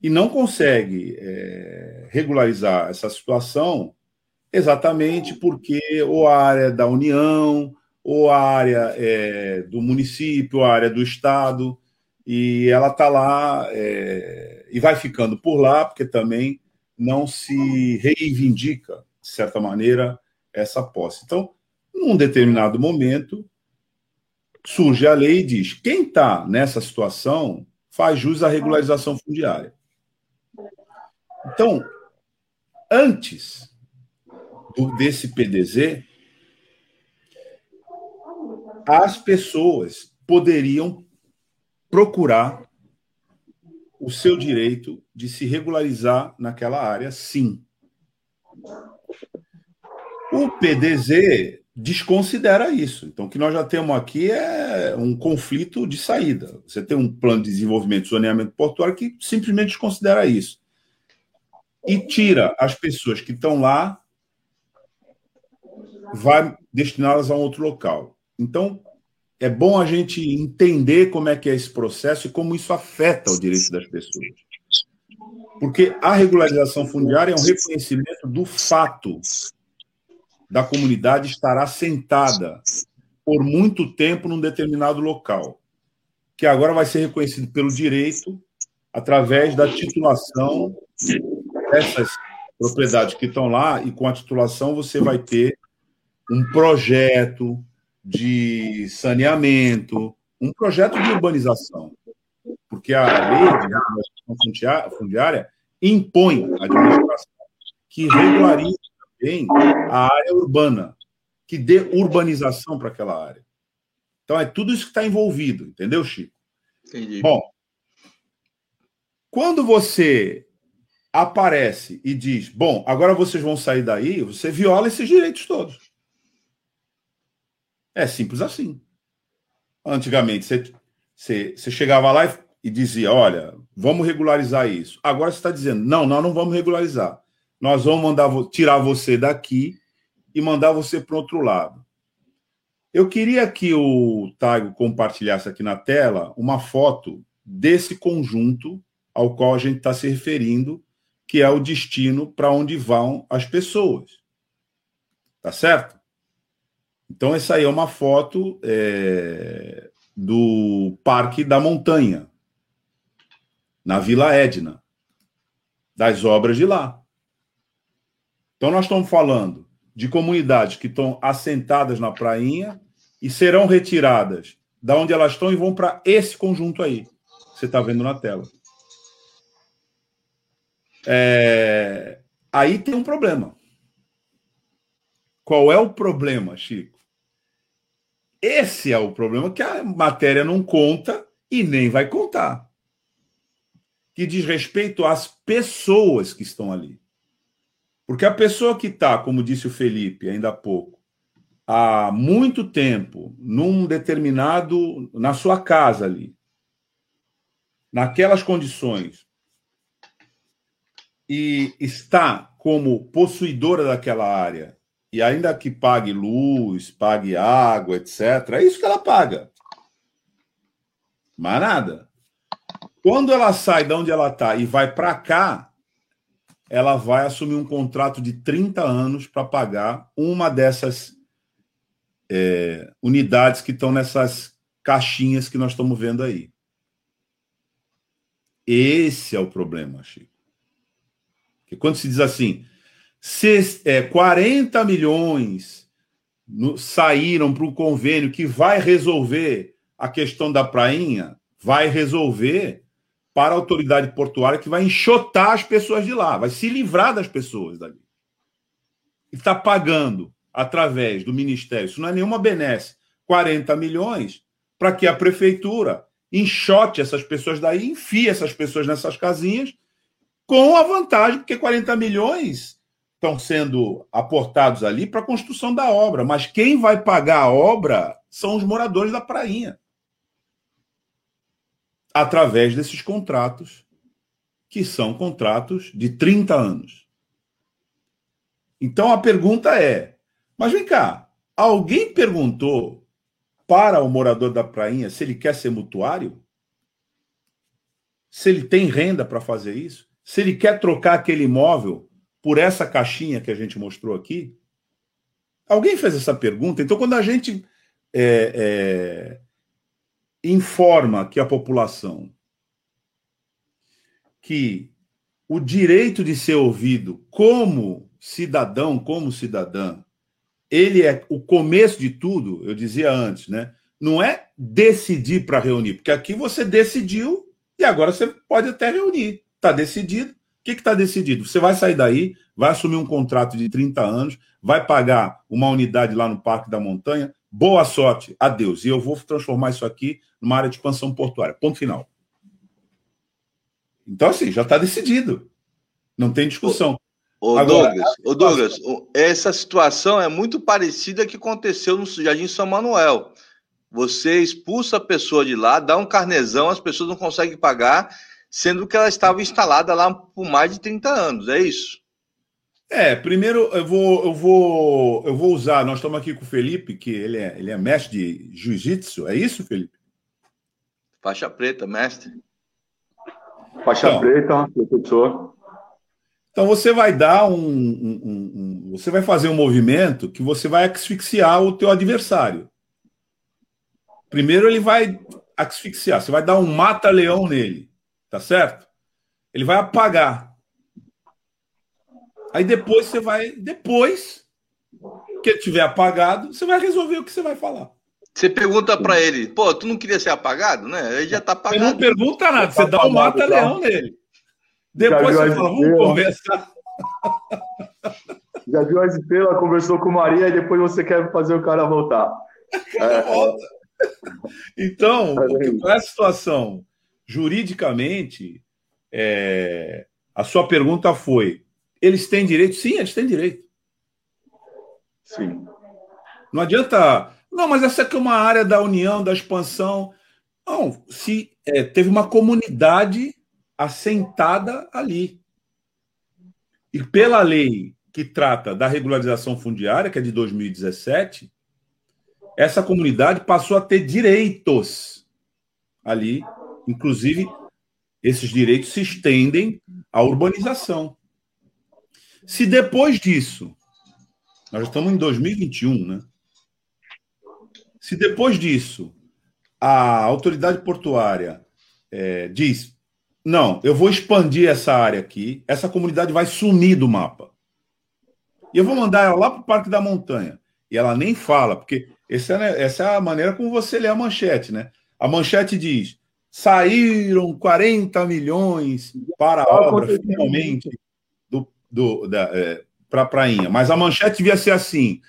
e não consegue é, regularizar essa situação exatamente porque ou a área da União, ou a área é, do município, a área do Estado, e ela está lá é, e vai ficando por lá, porque também não se reivindica, de certa maneira, essa posse. Então, num determinado momento, surge a lei e diz: quem está nessa situação faz jus à regularização fundiária. Então, antes do, desse PDZ, as pessoas poderiam procurar o seu direito de se regularizar naquela área, sim. O PDZ desconsidera isso. Então, o que nós já temos aqui é um conflito de saída. Você tem um plano de desenvolvimento e zoneamento portuário que simplesmente desconsidera isso. E tira as pessoas que estão lá, vai destiná-las a um outro local. Então, é bom a gente entender como é que é esse processo e como isso afeta o direito das pessoas. Porque a regularização fundiária é um reconhecimento do fato da comunidade estará sentada por muito tempo num determinado local, que agora vai ser reconhecido pelo direito através da titulação dessas propriedades que estão lá, e com a titulação você vai ter um projeto de saneamento, um projeto de urbanização. Porque a lei de regularização fundiária impõe a administração que regularize também a área urbana, que dê urbanização para aquela área. Então é tudo isso que está envolvido, entendeu, Chico? Entendi. Bom, quando você aparece e diz, bom, agora vocês vão sair daí, você viola esses direitos todos. É simples assim. Antigamente, você, você, você chegava lá e, e dizia, olha, vamos regularizar isso. Agora você está dizendo, não, nós não vamos regularizar nós vamos mandar tirar você daqui e mandar você para outro lado. Eu queria que o Taigo compartilhasse aqui na tela uma foto desse conjunto ao qual a gente está se referindo, que é o destino para onde vão as pessoas. Tá certo? Então, essa aí é uma foto é, do Parque da Montanha, na Vila Edna, das obras de lá. Então, nós estamos falando de comunidades que estão assentadas na prainha e serão retiradas da onde elas estão e vão para esse conjunto aí. Que você está vendo na tela. É... Aí tem um problema. Qual é o problema, Chico? Esse é o problema que a matéria não conta e nem vai contar. Que diz respeito às pessoas que estão ali. Porque a pessoa que está, como disse o Felipe ainda há pouco, há muito tempo, num determinado. na sua casa ali, naquelas condições, e está como possuidora daquela área, e ainda que pague luz, pague água, etc., é isso que ela paga. Mas nada. Quando ela sai de onde ela está e vai para cá, ela vai assumir um contrato de 30 anos para pagar uma dessas é, unidades que estão nessas caixinhas que nós estamos vendo aí. Esse é o problema, Chico. Porque quando se diz assim, se, é, 40 milhões no, saíram para o convênio que vai resolver a questão da prainha, vai resolver para a autoridade portuária que vai enxotar as pessoas de lá, vai se livrar das pessoas dali. E está pagando através do Ministério, isso não é nenhuma benesse, 40 milhões para que a prefeitura enxote essas pessoas daí, enfie essas pessoas nessas casinhas, com a vantagem, porque 40 milhões estão sendo aportados ali para a construção da obra, mas quem vai pagar a obra são os moradores da prainha. Através desses contratos, que são contratos de 30 anos. Então a pergunta é: mas vem cá, alguém perguntou para o morador da prainha se ele quer ser mutuário? Se ele tem renda para fazer isso? Se ele quer trocar aquele imóvel por essa caixinha que a gente mostrou aqui? Alguém fez essa pergunta? Então, quando a gente é, é, informa que a população que o direito de ser ouvido como cidadão, como cidadã, ele é o começo de tudo, eu dizia antes, né? Não é decidir para reunir, porque aqui você decidiu e agora você pode até reunir. Está decidido. O que está decidido? Você vai sair daí, vai assumir um contrato de 30 anos, vai pagar uma unidade lá no Parque da Montanha. Boa sorte, adeus. E eu vou transformar isso aqui numa área de expansão portuária. Ponto final. Então, assim, já está decidido. Não tem discussão. Ô, Agora, Douglas, ô Douglas, essa situação é muito parecida que aconteceu no Jardim São Manuel. Você expulsa a pessoa de lá, dá um carnezão, as pessoas não conseguem pagar, sendo que ela estava instalada lá por mais de 30 anos, é isso? É, primeiro eu vou, eu vou, eu vou usar. Nós estamos aqui com o Felipe, que ele é, ele é mestre de jiu-jitsu, é isso, Felipe? Faixa preta, mestre. Faixa então, preta, professor. Então você vai dar um, um, um, Você vai fazer um movimento que você vai asfixiar o teu adversário. Primeiro ele vai asfixiar, você vai dar um mata-leão nele, tá certo? Ele vai apagar. Aí depois você vai. Depois que ele tiver apagado, você vai resolver o que você vai falar. Você pergunta para ele, pô, tu não queria ser apagado, né? Ele já tá apagado. Você não pergunta nada, você dá o um mata-leão nele. Depois você fala, vamos conversar. Já viu a estrela, conversou com Maria e depois você quer fazer o cara voltar. É, então, qual é a situação? Juridicamente, é, a sua pergunta foi: eles têm direito? Sim, eles têm direito. Sim. Não adianta. Não, mas essa aqui é uma área da união, da expansão. Não, se é, teve uma comunidade assentada ali. E pela lei que trata da regularização fundiária, que é de 2017, essa comunidade passou a ter direitos ali, inclusive esses direitos se estendem à urbanização. Se depois disso, nós estamos em 2021, né? Se depois disso a autoridade portuária é, diz não, eu vou expandir essa área aqui, essa comunidade vai sumir do mapa. E eu vou mandar ela lá para o Parque da Montanha. E ela nem fala, porque essa é, essa é a maneira como você lê a manchete, né? A manchete diz: saíram 40 milhões para a obra, finalmente, do, do, é, para a prainha. Mas a manchete devia ser assim: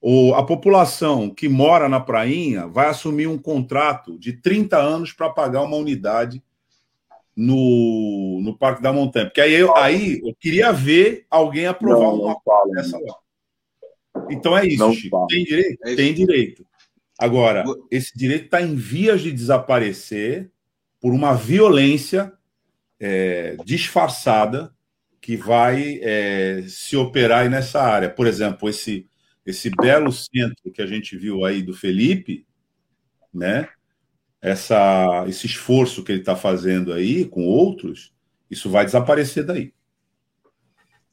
o, a população que mora na prainha vai assumir um contrato de 30 anos para pagar uma unidade no, no Parque da Montanha. Porque aí eu, aí eu queria ver alguém aprovar não, uma fala, dessa lá. Então é isso, Chico. Tem direito? É Tem direito. Agora, esse direito está em vias de desaparecer por uma violência é, disfarçada que vai é, se operar nessa área. Por exemplo, esse, esse belo centro que a gente viu aí do Felipe, né? essa, esse esforço que ele está fazendo aí com outros, isso vai desaparecer daí.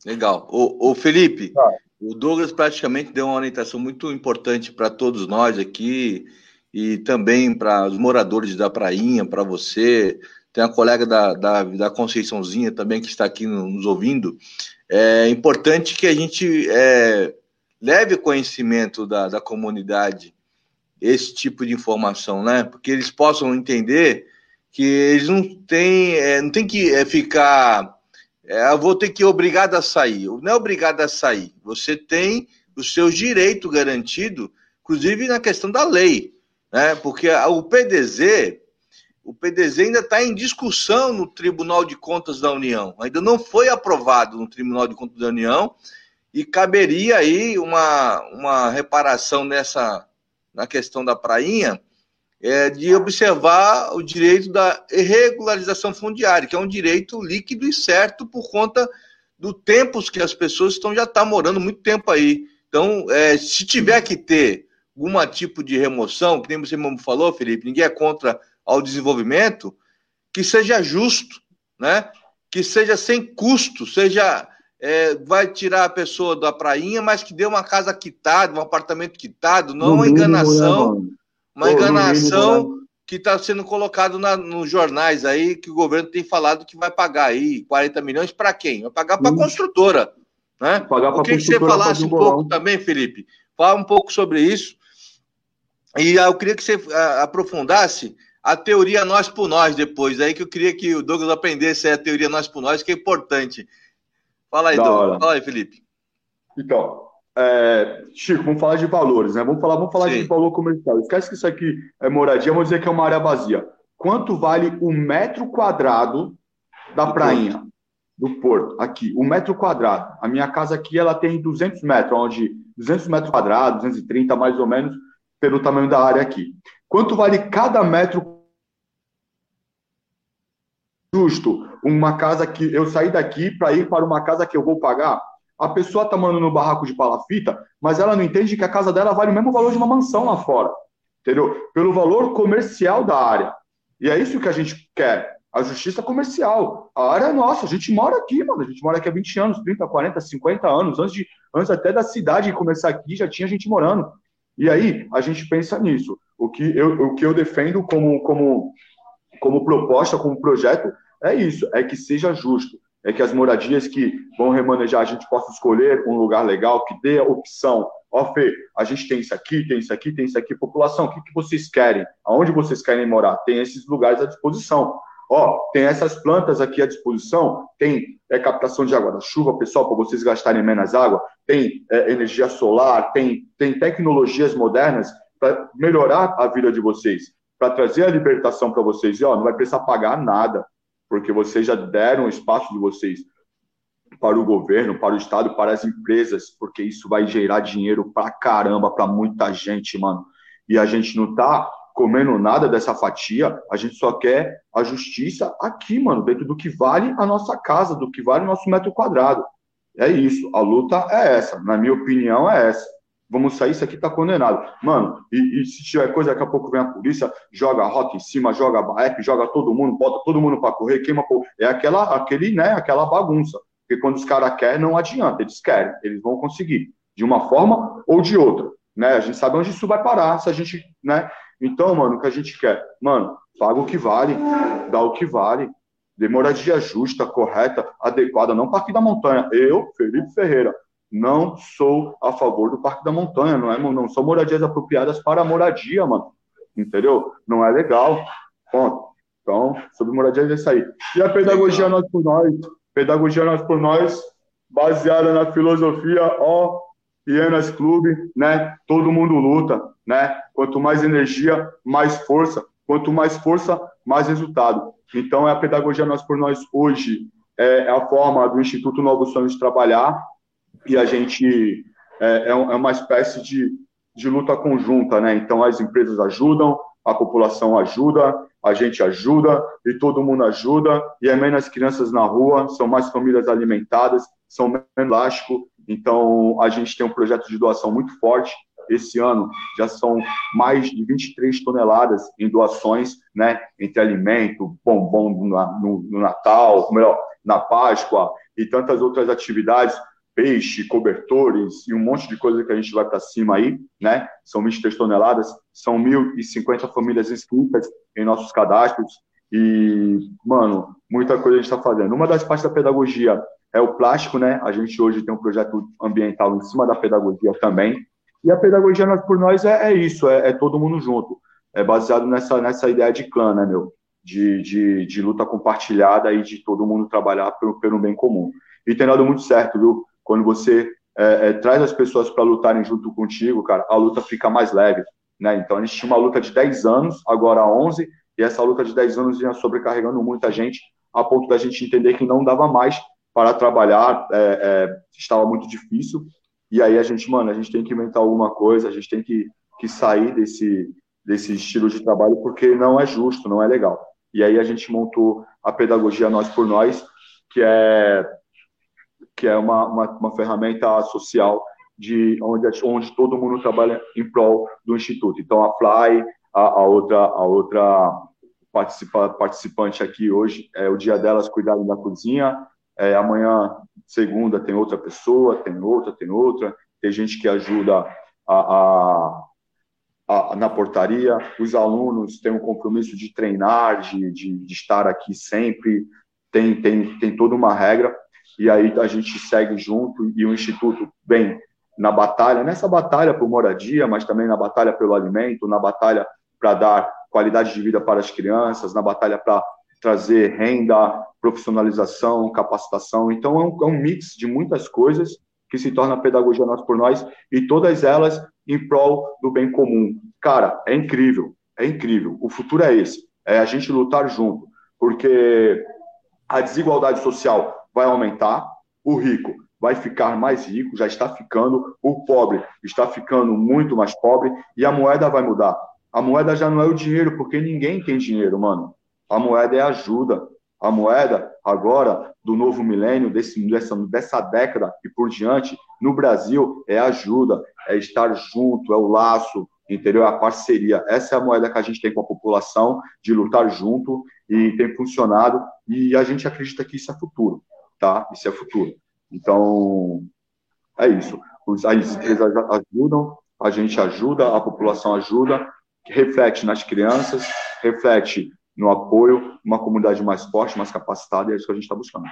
Legal. O, o Felipe, ah. o Douglas praticamente deu uma orientação muito importante para todos nós aqui e também para os moradores da Prainha, para você. Tem a colega da, da, da, Conceiçãozinha também que está aqui nos ouvindo. É importante que a gente é, leve conhecimento da, da comunidade esse tipo de informação, né? Porque eles possam entender que eles não têm, é, não tem que é, ficar, é, eu vou ter que obrigado a sair. Não é obrigado a sair. Você tem os seus direitos garantidos, inclusive na questão da lei, né? Porque o PDZ, o PDZ ainda está em discussão no Tribunal de Contas da União. Ainda não foi aprovado no Tribunal de Contas da União e caberia aí uma, uma reparação nessa na questão da prainha é, de observar o direito da regularização fundiária, que é um direito líquido e certo por conta do tempos que as pessoas estão já estão tá morando muito tempo aí. Então, é, se tiver que ter algum tipo de remoção, que nem você mesmo falou, Felipe, ninguém é contra ao desenvolvimento, que seja justo, né? Que seja sem custo, seja é, vai tirar a pessoa da prainha, mas que dê uma casa quitada, um apartamento quitado, não uma enganação, uma enganação que está sendo colocado na, nos jornais aí, que o governo tem falado que vai pagar aí 40 milhões para quem? Vai pagar para a construtora. Né? Pagar Eu queria que você falasse um pouco também, Felipe. Fala um pouco sobre isso. E eu queria que você aprofundasse a teoria nós por nós depois, aí que eu queria que o Douglas aprendesse a teoria nós por nós, que é importante. Fala aí, da Douglas. Hora. Fala aí, Felipe. Então, é, Chico, vamos falar de valores, né? Vamos falar, vamos falar de valor comercial. Esquece que isso aqui é moradia, vamos dizer que é uma área vazia. Quanto vale o metro quadrado da do prainha? Porto. Do porto, aqui, o metro quadrado. A minha casa aqui, ela tem 200 metros, onde 200 metros quadrados, 230 mais ou menos, pelo tamanho da área aqui. Quanto vale cada metro justo uma casa que eu sair daqui para ir para uma casa que eu vou pagar? A pessoa está morando no barraco de palafita, mas ela não entende que a casa dela vale o mesmo valor de uma mansão lá fora. Entendeu? Pelo valor comercial da área. E é isso que a gente quer. A justiça comercial. A área é nossa. A gente mora aqui, mano. A gente mora aqui há 20 anos, 30, 40, 50 anos. Antes, de, antes até da cidade começar aqui, já tinha gente morando. E aí, a gente pensa nisso. O que eu, o que eu defendo como, como, como proposta, como projeto, é isso, é que seja justo, é que as moradias que vão remanejar, a gente possa escolher um lugar legal, que dê a opção. Ó, Fê, a gente tem isso aqui, tem isso aqui, tem isso aqui. População, o que, que vocês querem? Aonde vocês querem morar? Tem esses lugares à disposição. Ó, tem essas plantas aqui à disposição, tem é, captação de água da chuva, pessoal, para vocês gastarem menos água, tem é, energia solar, tem, tem tecnologias modernas para melhorar a vida de vocês, para trazer a libertação para vocês. E ó, não vai precisar pagar nada, porque vocês já deram o espaço de vocês para o governo, para o Estado, para as empresas, porque isso vai gerar dinheiro para caramba para muita gente, mano. E a gente não tá comendo nada dessa fatia, a gente só quer a justiça aqui, mano, dentro do que vale a nossa casa, do que vale o nosso metro quadrado. É isso, a luta é essa, na minha opinião é essa vamos sair, isso aqui tá condenado. Mano, e, e, se tiver coisa, daqui a pouco vem a polícia, joga a rota em cima, joga a baep, joga todo mundo, bota todo mundo para correr, queima, é aquela, aquele, né, aquela bagunça. Porque quando os caras querem, não adianta, eles querem, eles vão conseguir, de uma forma ou de outra, né? A gente sabe onde isso vai parar, se a gente, né? Então, mano, o que a gente quer? Mano, paga o que vale, dá o que vale, de moradia justa, correta, adequada, não Parque da Montanha. Eu, Felipe Ferreira, não sou a favor do Parque da Montanha, não, é, não são moradias apropriadas para moradia, mano. Entendeu? Não é legal. Ponto. Então, sobre moradia é isso aí. E a pedagogia nós por nós, pedagogia nós por nós, baseada na filosofia, ó, Ienas Clube, né? Todo mundo luta, né? Quanto mais energia, mais força. Quanto mais força, mais resultado. Então, é a pedagogia nós por nós hoje, é, é a forma do Instituto Novos Sonhos trabalhar, e a gente é, é, é uma espécie de, de luta conjunta, né? Então as empresas ajudam, a população ajuda, a gente ajuda e todo mundo ajuda e é menos crianças na rua, são mais famílias alimentadas, são menos elástico. Então a gente tem um projeto de doação muito forte. Esse ano já são mais de 23 toneladas em doações, né? Entre alimento, bombom no, no, no Natal, melhor, na Páscoa e tantas outras atividades peixe, cobertores e um monte de coisa que a gente vai para cima aí, né? São 23 toneladas, são 1.050 famílias inscritas em nossos cadastros e, mano, muita coisa a gente está fazendo. Uma das partes da pedagogia é o plástico, né? A gente hoje tem um projeto ambiental em cima da pedagogia também. E a pedagogia por nós é, é isso, é, é, todo mundo junto. É baseado nessa, nessa ideia de clã, né, meu? De, de, de luta compartilhada e de todo mundo trabalhar pelo, pelo bem comum. E tem dado muito certo, viu? Quando você é, é, traz as pessoas para lutarem junto contigo, cara, a luta fica mais leve. Né? Então a gente tinha uma luta de 10 anos, agora 11, e essa luta de 10 anos vinha sobrecarregando muita gente, a ponto da gente entender que não dava mais para trabalhar, é, é, estava muito difícil, e aí a gente, mano, a gente tem que inventar alguma coisa, a gente tem que, que sair desse, desse estilo de trabalho, porque não é justo, não é legal. E aí a gente montou a pedagogia Nós por Nós, que é, que é uma, uma, uma ferramenta social de onde, onde todo mundo trabalha em prol do Instituto. Então, a Fly, a, a outra, a outra participa, participante aqui hoje, é o dia delas cuidarem da cozinha, é, amanhã, segunda, tem outra pessoa, tem outra, tem outra, tem gente que ajuda a, a a, na portaria, os alunos têm um compromisso de treinar, de, de, de, estar aqui sempre, tem, tem, tem toda uma regra, e aí a gente segue junto, e o Instituto vem na batalha, nessa batalha por moradia, mas também na batalha pelo alimento, na batalha para dar qualidade de vida para as crianças, na batalha para trazer renda, profissionalização, capacitação. Então, é um, é um mix de muitas coisas que se torna a pedagogia nós por nós, e todas elas em prol do bem comum. Cara, é incrível, é incrível. O futuro é esse, é a gente lutar junto, porque a desigualdade social vai aumentar, o rico vai ficar mais rico, já está ficando, o pobre está ficando muito mais pobre e a moeda vai mudar. A moeda já não é o dinheiro, porque ninguém tem dinheiro, mano. A moeda é ajuda. A moeda, agora, do novo milênio, desse, dessa, dessa década e por diante, no Brasil, é ajuda, é estar junto, é o laço, entendeu? É a parceria. Essa é a moeda que a gente tem com a população, de lutar junto, e tem funcionado, e a gente acredita que isso é futuro, tá? Isso é futuro. Então, é isso. As empresas ajudam, a gente ajuda, a população ajuda, reflete nas crianças, reflete no apoio, uma comunidade mais forte, mais capacitada, e é isso que a gente está buscando.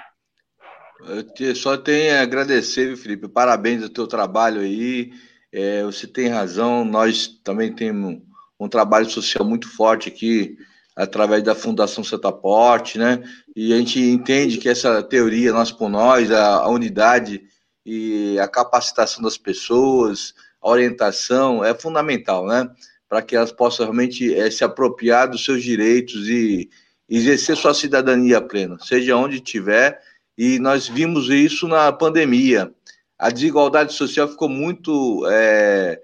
Eu só tenho a agradecer, Felipe. Parabéns do teu trabalho aí. É, você tem razão, nós também temos um trabalho social muito forte aqui, através da Fundação Setaporte, né? E a gente entende que essa teoria, nós por nós, a, a unidade e a capacitação das pessoas, a orientação é fundamental, né? Para que elas possam realmente é, se apropriar dos seus direitos e exercer sua cidadania plena, seja onde estiver. E nós vimos isso na pandemia. A desigualdade social ficou muito, é,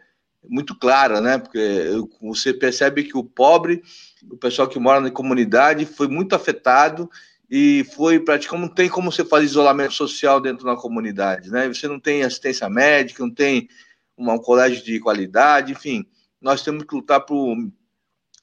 muito clara, né? Porque você percebe que o pobre, o pessoal que mora na comunidade, foi muito afetado e foi praticamente não tem como você fazer isolamento social dentro da comunidade, né? Você não tem assistência médica, não tem uma, um colégio de qualidade, enfim nós temos que lutar por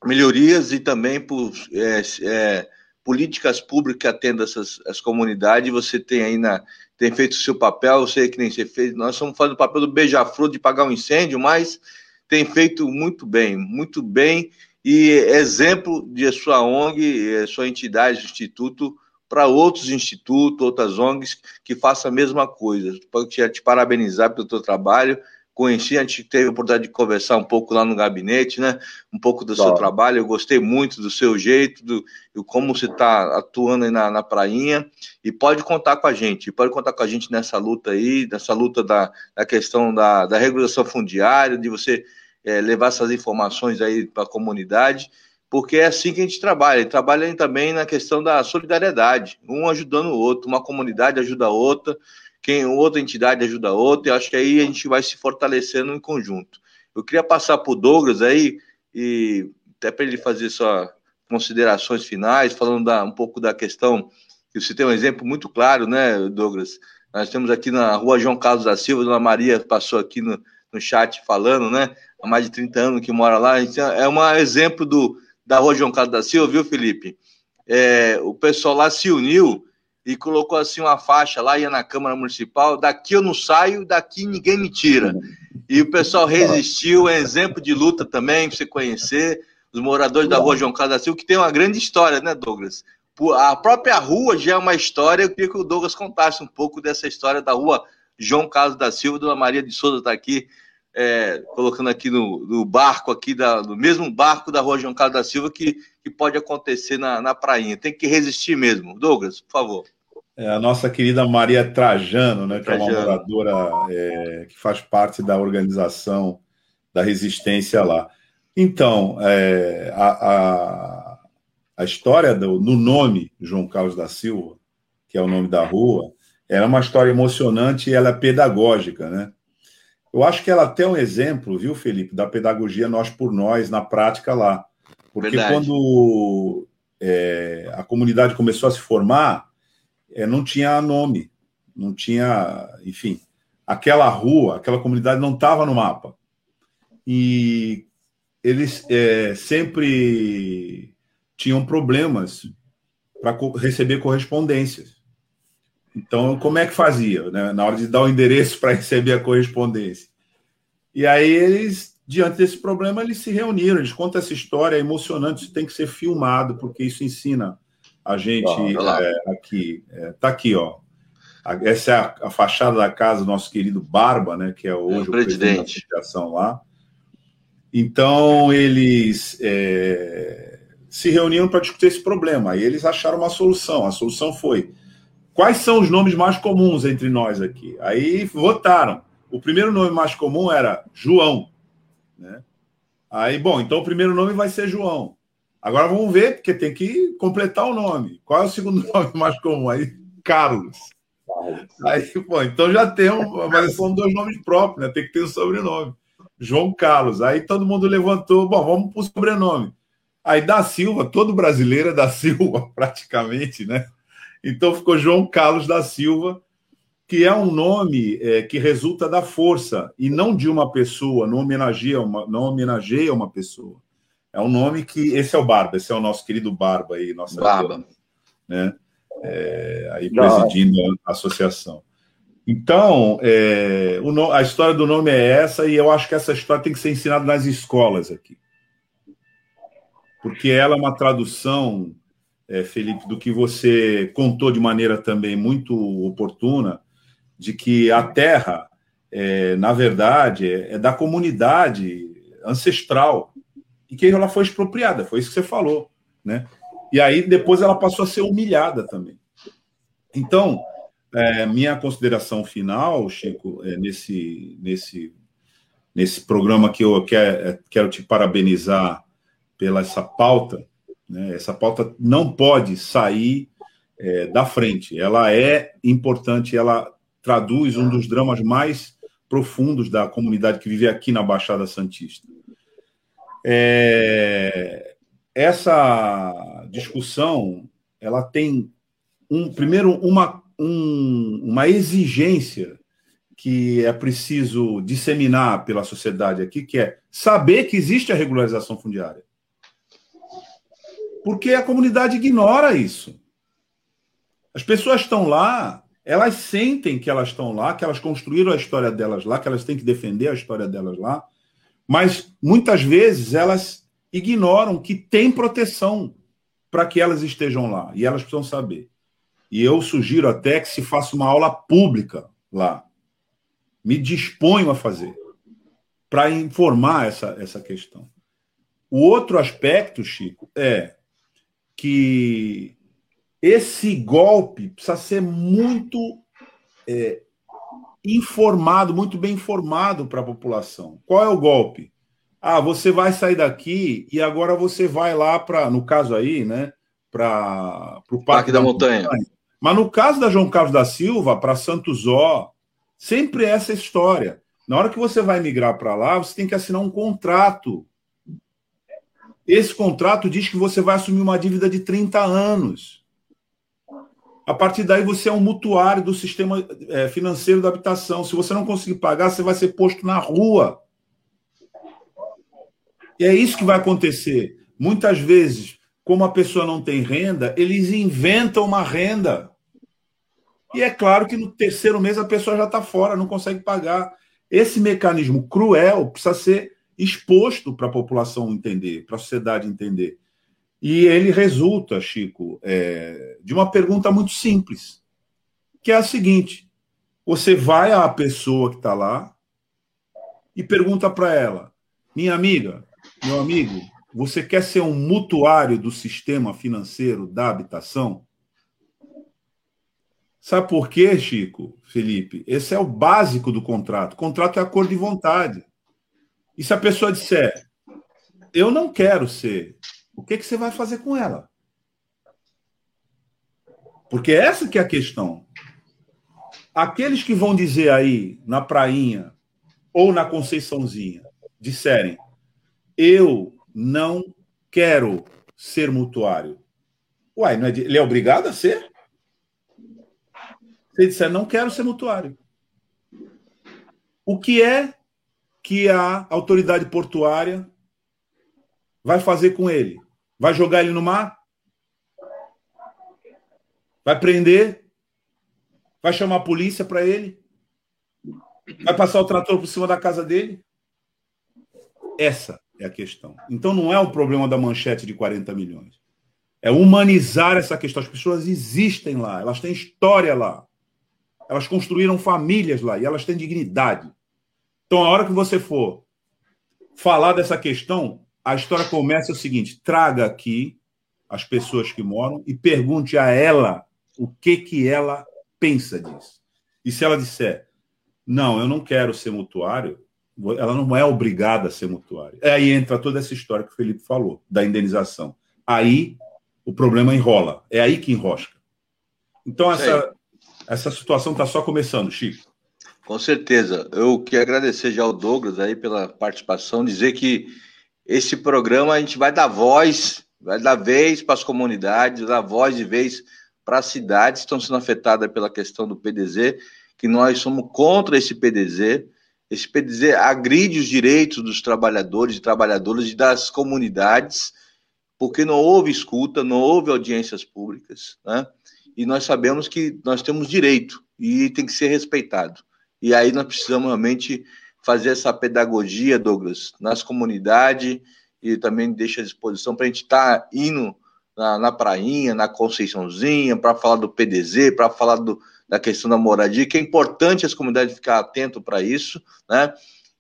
melhorias e também por é, é, políticas públicas que atendam essas as comunidades. Você tem aí na tem feito o seu papel, eu sei que nem você fez. Nós estamos fazendo o papel do beija-flor de pagar um incêndio, mas tem feito muito bem, muito bem e exemplo de sua ONG, é, sua entidade, instituto para outros institutos, outras ONGs que façam a mesma coisa. Pode te parabenizar pelo teu trabalho conheci, a gente teve a oportunidade de conversar um pouco lá no gabinete, né? Um pouco do seu trabalho, eu gostei muito do seu jeito, do, do como você está atuando aí na, na prainha, e pode contar com a gente, pode contar com a gente nessa luta aí, nessa luta da, da questão da, da regulação fundiária, de você é, levar essas informações aí para a comunidade, porque é assim que a gente trabalha, e trabalha também na questão da solidariedade, um ajudando o outro, uma comunidade ajuda a outra, quem outra entidade ajuda a outra, e acho que aí a gente vai se fortalecendo em conjunto. Eu queria passar para o Douglas aí, e até para ele fazer suas considerações finais, falando da, um pouco da questão, que você tem um exemplo muito claro, né, Douglas? Nós temos aqui na rua João Carlos da Silva, Dona Maria passou aqui no, no chat falando, né? Há mais de 30 anos que mora lá. Então, é um exemplo do, da rua João Carlos da Silva, viu, Felipe? É, o pessoal lá se uniu e colocou assim uma faixa lá, ia na Câmara Municipal, daqui eu não saio, daqui ninguém me tira. E o pessoal resistiu, é exemplo de luta também, para você conhecer, os moradores da rua João Carlos da Silva, que tem uma grande história, né, Douglas? A própria rua já é uma história, eu queria que o Douglas contasse um pouco dessa história da rua João Carlos da Silva, Dona Maria de Souza está aqui, é, colocando aqui no, no, barco aqui, da, no mesmo barco da rua João Carlos da Silva, que, que pode acontecer na, na prainha. Tem que resistir mesmo. Douglas, por favor. É a nossa querida Maria Trajano, né, que Trajano. é uma moradora é, que faz parte da organização da resistência lá. Então, é, a, a, a história do, no nome João Carlos da Silva, que é o nome da rua, é uma história emocionante e ela é pedagógica, né? Eu acho que ela até é um exemplo, viu, Felipe, da pedagogia nós por nós na prática lá. Porque Verdade. quando é, a comunidade começou a se formar, é, não tinha nome, não tinha, enfim, aquela rua, aquela comunidade não estava no mapa. E eles é, sempre tinham problemas para receber correspondências. Então, como é que fazia, né? na hora de dar o endereço para receber a correspondência? E aí eles, diante desse problema, eles se reuniram, eles contam essa história é emocionante, isso tem que ser filmado, porque isso ensina a gente é, aqui. É, tá aqui, ó. Essa é a, a, fachada da casa do nosso querido Barba, né? Que é hoje é o, o presidente da associação lá. Então, eles é, se reuniram para discutir esse problema. E eles acharam uma solução. A solução foi: quais são os nomes mais comuns entre nós aqui? Aí votaram. O primeiro nome mais comum era João. Né? Aí, bom, então o primeiro nome vai ser João. Agora vamos ver, porque tem que completar o nome. Qual é o segundo nome mais comum? Aí, Carlos. Aí, pô, então já tem um, mas são dois nomes próprios, né? Tem que ter o um sobrenome. João Carlos. Aí todo mundo levantou, bom, vamos para o sobrenome. Aí da Silva, todo brasileiro é da Silva, praticamente, né? Então ficou João Carlos da Silva, que é um nome é, que resulta da força e não de uma pessoa, não homenageia uma, não homenageia uma pessoa. É um nome que. Esse é o Barba, esse é o nosso querido Barba aí, nossa. Barba. Né? É, aí presidindo a associação. Então, é, o, a história do nome é essa, e eu acho que essa história tem que ser ensinada nas escolas aqui. Porque ela é uma tradução, é, Felipe, do que você contou de maneira também muito oportuna, de que a terra, é, na verdade, é, é da comunidade ancestral e que ela foi expropriada, foi isso que você falou, né? E aí depois ela passou a ser humilhada também. Então, é, minha consideração final, Chico, é, nesse, nesse, nesse programa que eu quero, é, quero te parabenizar pela essa pauta, né? essa pauta não pode sair é, da frente, ela é importante, ela traduz um dos dramas mais profundos da comunidade que vive aqui na Baixada Santista. É, essa discussão ela tem um primeiro uma, um, uma exigência que é preciso disseminar pela sociedade aqui, que é saber que existe a regularização fundiária. Porque a comunidade ignora isso. As pessoas estão lá, elas sentem que elas estão lá, que elas construíram a história delas lá, que elas têm que defender a história delas lá, mas muitas vezes elas ignoram que tem proteção para que elas estejam lá e elas precisam saber. E eu sugiro até que se faça uma aula pública lá. Me disponho a fazer para informar essa, essa questão. O outro aspecto, Chico, é que esse golpe precisa ser muito é, informado, muito bem informado para a população. Qual é o golpe? Ah, você vai sair daqui e agora você vai lá para, no caso aí, né, para o Parque, Parque, da, da Montanha. Montanha. Mas no caso da João Carlos da Silva, para Santos Ó, sempre é essa história. Na hora que você vai migrar para lá, você tem que assinar um contrato. Esse contrato diz que você vai assumir uma dívida de 30 anos. A partir daí, você é um mutuário do sistema é, financeiro da habitação. Se você não conseguir pagar, você vai ser posto na rua. E é isso que vai acontecer. Muitas vezes, como a pessoa não tem renda, eles inventam uma renda. E é claro que no terceiro mês a pessoa já está fora, não consegue pagar. Esse mecanismo cruel precisa ser exposto para a população entender, para a sociedade entender. E ele resulta, Chico, é, de uma pergunta muito simples, que é a seguinte: você vai à pessoa que está lá e pergunta para ela, minha amiga, meu amigo, você quer ser um mutuário do sistema financeiro da habitação? Sabe por quê, Chico, Felipe? Esse é o básico do contrato. O contrato é acordo de vontade. E se a pessoa disser, eu não quero ser o que, que você vai fazer com ela? Porque essa que é a questão. Aqueles que vão dizer aí na prainha ou na Conceiçãozinha, disserem, eu não quero ser mutuário. Uai, é de... ele é obrigado a ser? Se ele disser, não quero ser mutuário. O que é que a autoridade portuária vai fazer com ele? Vai jogar ele no mar? Vai prender? Vai chamar a polícia para ele? Vai passar o trator por cima da casa dele? Essa é a questão. Então não é um problema da manchete de 40 milhões. É humanizar essa questão. As pessoas existem lá, elas têm história lá. Elas construíram famílias lá e elas têm dignidade. Então, a hora que você for falar dessa questão, a história começa o seguinte: traga aqui as pessoas que moram e pergunte a ela o que que ela pensa disso. E se ela disser, não, eu não quero ser mutuário, ela não é obrigada a ser mutuária. Aí entra toda essa história que o Felipe falou, da indenização. Aí o problema enrola. É aí que enrosca. Então, essa, essa situação está só começando, Chico. Com certeza. Eu quero agradecer já ao Douglas aí pela participação, dizer que esse programa a gente vai dar voz, vai dar vez para as comunidades, dar voz e vez para as cidades que estão sendo afetadas pela questão do PDZ, que nós somos contra esse PDZ. Esse PDZ agride os direitos dos trabalhadores e trabalhadoras e das comunidades, porque não houve escuta, não houve audiências públicas, né? E nós sabemos que nós temos direito e tem que ser respeitado. E aí nós precisamos realmente fazer essa pedagogia, Douglas, nas comunidades e também deixa à disposição para a gente estar tá indo na, na prainha, na Conceiçãozinha, para falar do PDZ, para falar do, da questão da moradia, que é importante as comunidades ficar atento para isso, né?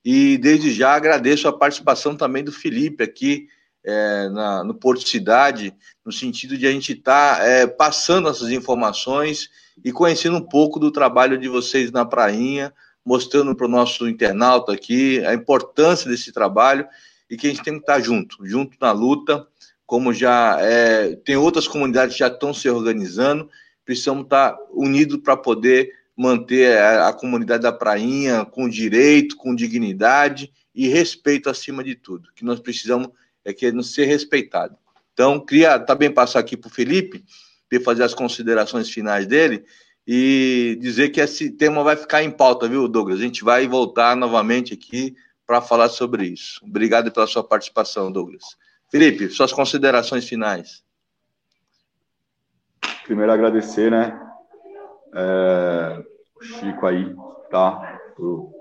E desde já agradeço a participação também do Felipe aqui é, na, no Porto Cidade, no sentido de a gente estar tá, é, passando essas informações e conhecendo um pouco do trabalho de vocês na prainha, mostrando para o nosso internauta aqui a importância desse trabalho e que a gente tem que estar junto, junto na luta, como já é, tem outras comunidades que já estão se organizando, precisamos estar unidos para poder manter a, a, comunidade da prainha com direito, com dignidade e respeito acima de tudo. Que nós precisamos é que ser respeitado. Então, queria também passar aqui para o Felipe, para fazer as considerações finais dele e dizer que esse tema vai ficar em pauta, viu, Douglas? A gente vai voltar novamente aqui para falar sobre isso. Obrigado pela sua participação, Douglas. Felipe, suas considerações finais. Primeiro agradecer, né, é, o Chico aí, tá? Por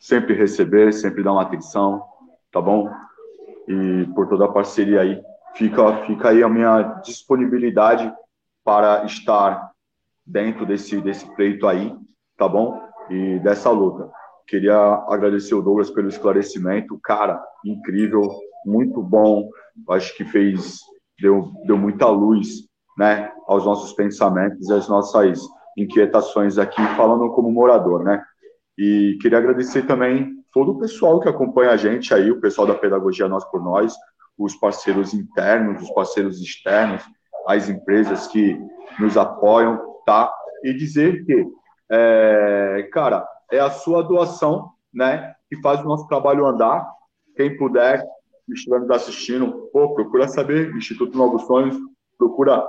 sempre receber, sempre dar uma atenção, tá bom? E por toda a parceria aí. Fica, fica aí a minha disponibilidade para estar dentro desse, desse pleito aí, tá bom? E dessa luta. Queria agradecer o Douglas pelo esclarecimento, cara, incrível, muito bom. Acho que fez, deu, deu muita luz, né, aos nossos pensamentos e às nossas inquietações aqui, falando como morador, né? E queria agradecer também todo o pessoal que acompanha a gente aí, o pessoal da Pedagogia Nós por Nós, os parceiros internos, os parceiros externos, as empresas que nos apoiam, tá? E dizer que, é, cara, é a sua doação, né, que faz o nosso trabalho andar. Quem puder, estiver nos assistindo, pô, procura saber, Instituto Novos Sonhos, procura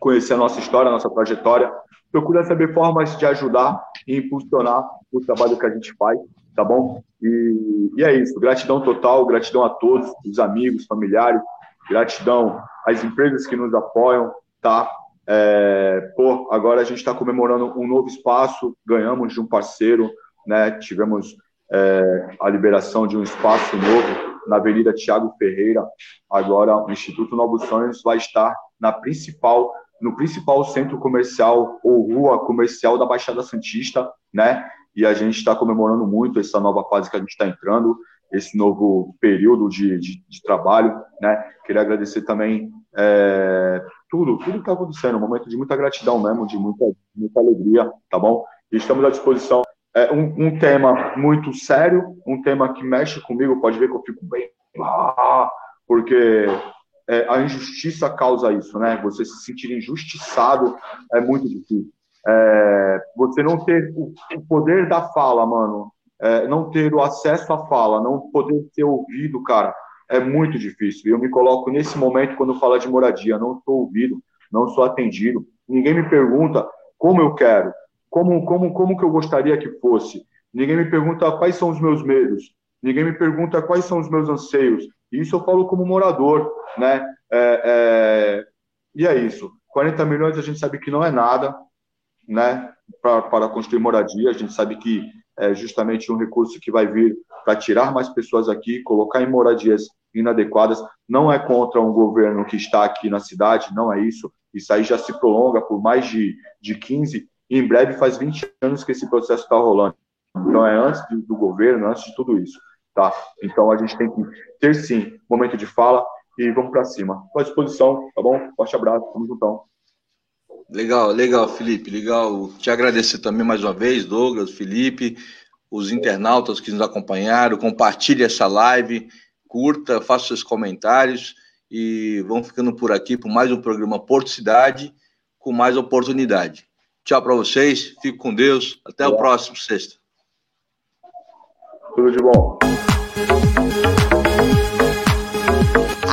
conhecer a nossa história, a nossa trajetória, procura saber formas de ajudar e impulsionar o trabalho que a gente faz, tá bom? E, e é isso, gratidão total, gratidão a todos, os amigos, familiares, gratidão às empresas que nos apoiam, tá? É, pô, agora a gente está comemorando um novo espaço, ganhamos de um parceiro, né? Tivemos é, a liberação de um espaço novo na Avenida Tiago Ferreira. Agora o Instituto Novos Sonhos vai estar na principal, no principal centro comercial ou rua comercial da Baixada Santista, né? E a gente está comemorando muito essa nova fase que a gente está entrando, esse novo período de, de, de trabalho, né? Queria agradecer também é, tudo, tudo que está acontecendo, um momento de muita gratidão mesmo, de muita, muita alegria, tá bom? E estamos à disposição. É um, um, tema muito sério, um tema que mexe comigo, pode ver que eu fico bem, ah, porque é, a injustiça causa isso, né? Você se sentir injustiçado é muito difícil. É, você não ter o, o, poder da fala, mano, é, não ter o acesso à fala, não poder ser ouvido, cara, é muito difícil. Eu me coloco nesse momento quando fala de moradia, não sou ouvido, não sou atendido. Ninguém me pergunta como eu quero, como, como, como que eu gostaria que fosse. Ninguém me pergunta quais são os meus medos. Ninguém me pergunta quais são os meus anseios. Isso eu falo como morador, né? É, é... E é isso. 40 milhões a gente sabe que não é nada, né? Para construir moradia, a gente sabe que é justamente um recurso que vai vir para tirar mais pessoas aqui, colocar em moradias inadequadas. Não é contra um governo que está aqui na cidade, não é isso. Isso aí já se prolonga por mais de, de 15, e em breve faz 20 anos que esse processo está rolando. Então é antes do governo, antes de tudo isso. Tá? Então a gente tem que ter sim momento de fala e vamos para cima. Estou à disposição, tá bom? Forte abraço, tamo juntão. Legal, legal, Felipe, legal. Te agradecer também mais uma vez, Douglas, Felipe, os internautas que nos acompanharam. Compartilhe essa live, curta, faça seus comentários e vamos ficando por aqui por mais um programa Porto Cidade com mais oportunidade. Tchau para vocês, fico com Deus. Até o próximo sexta. Tudo de bom.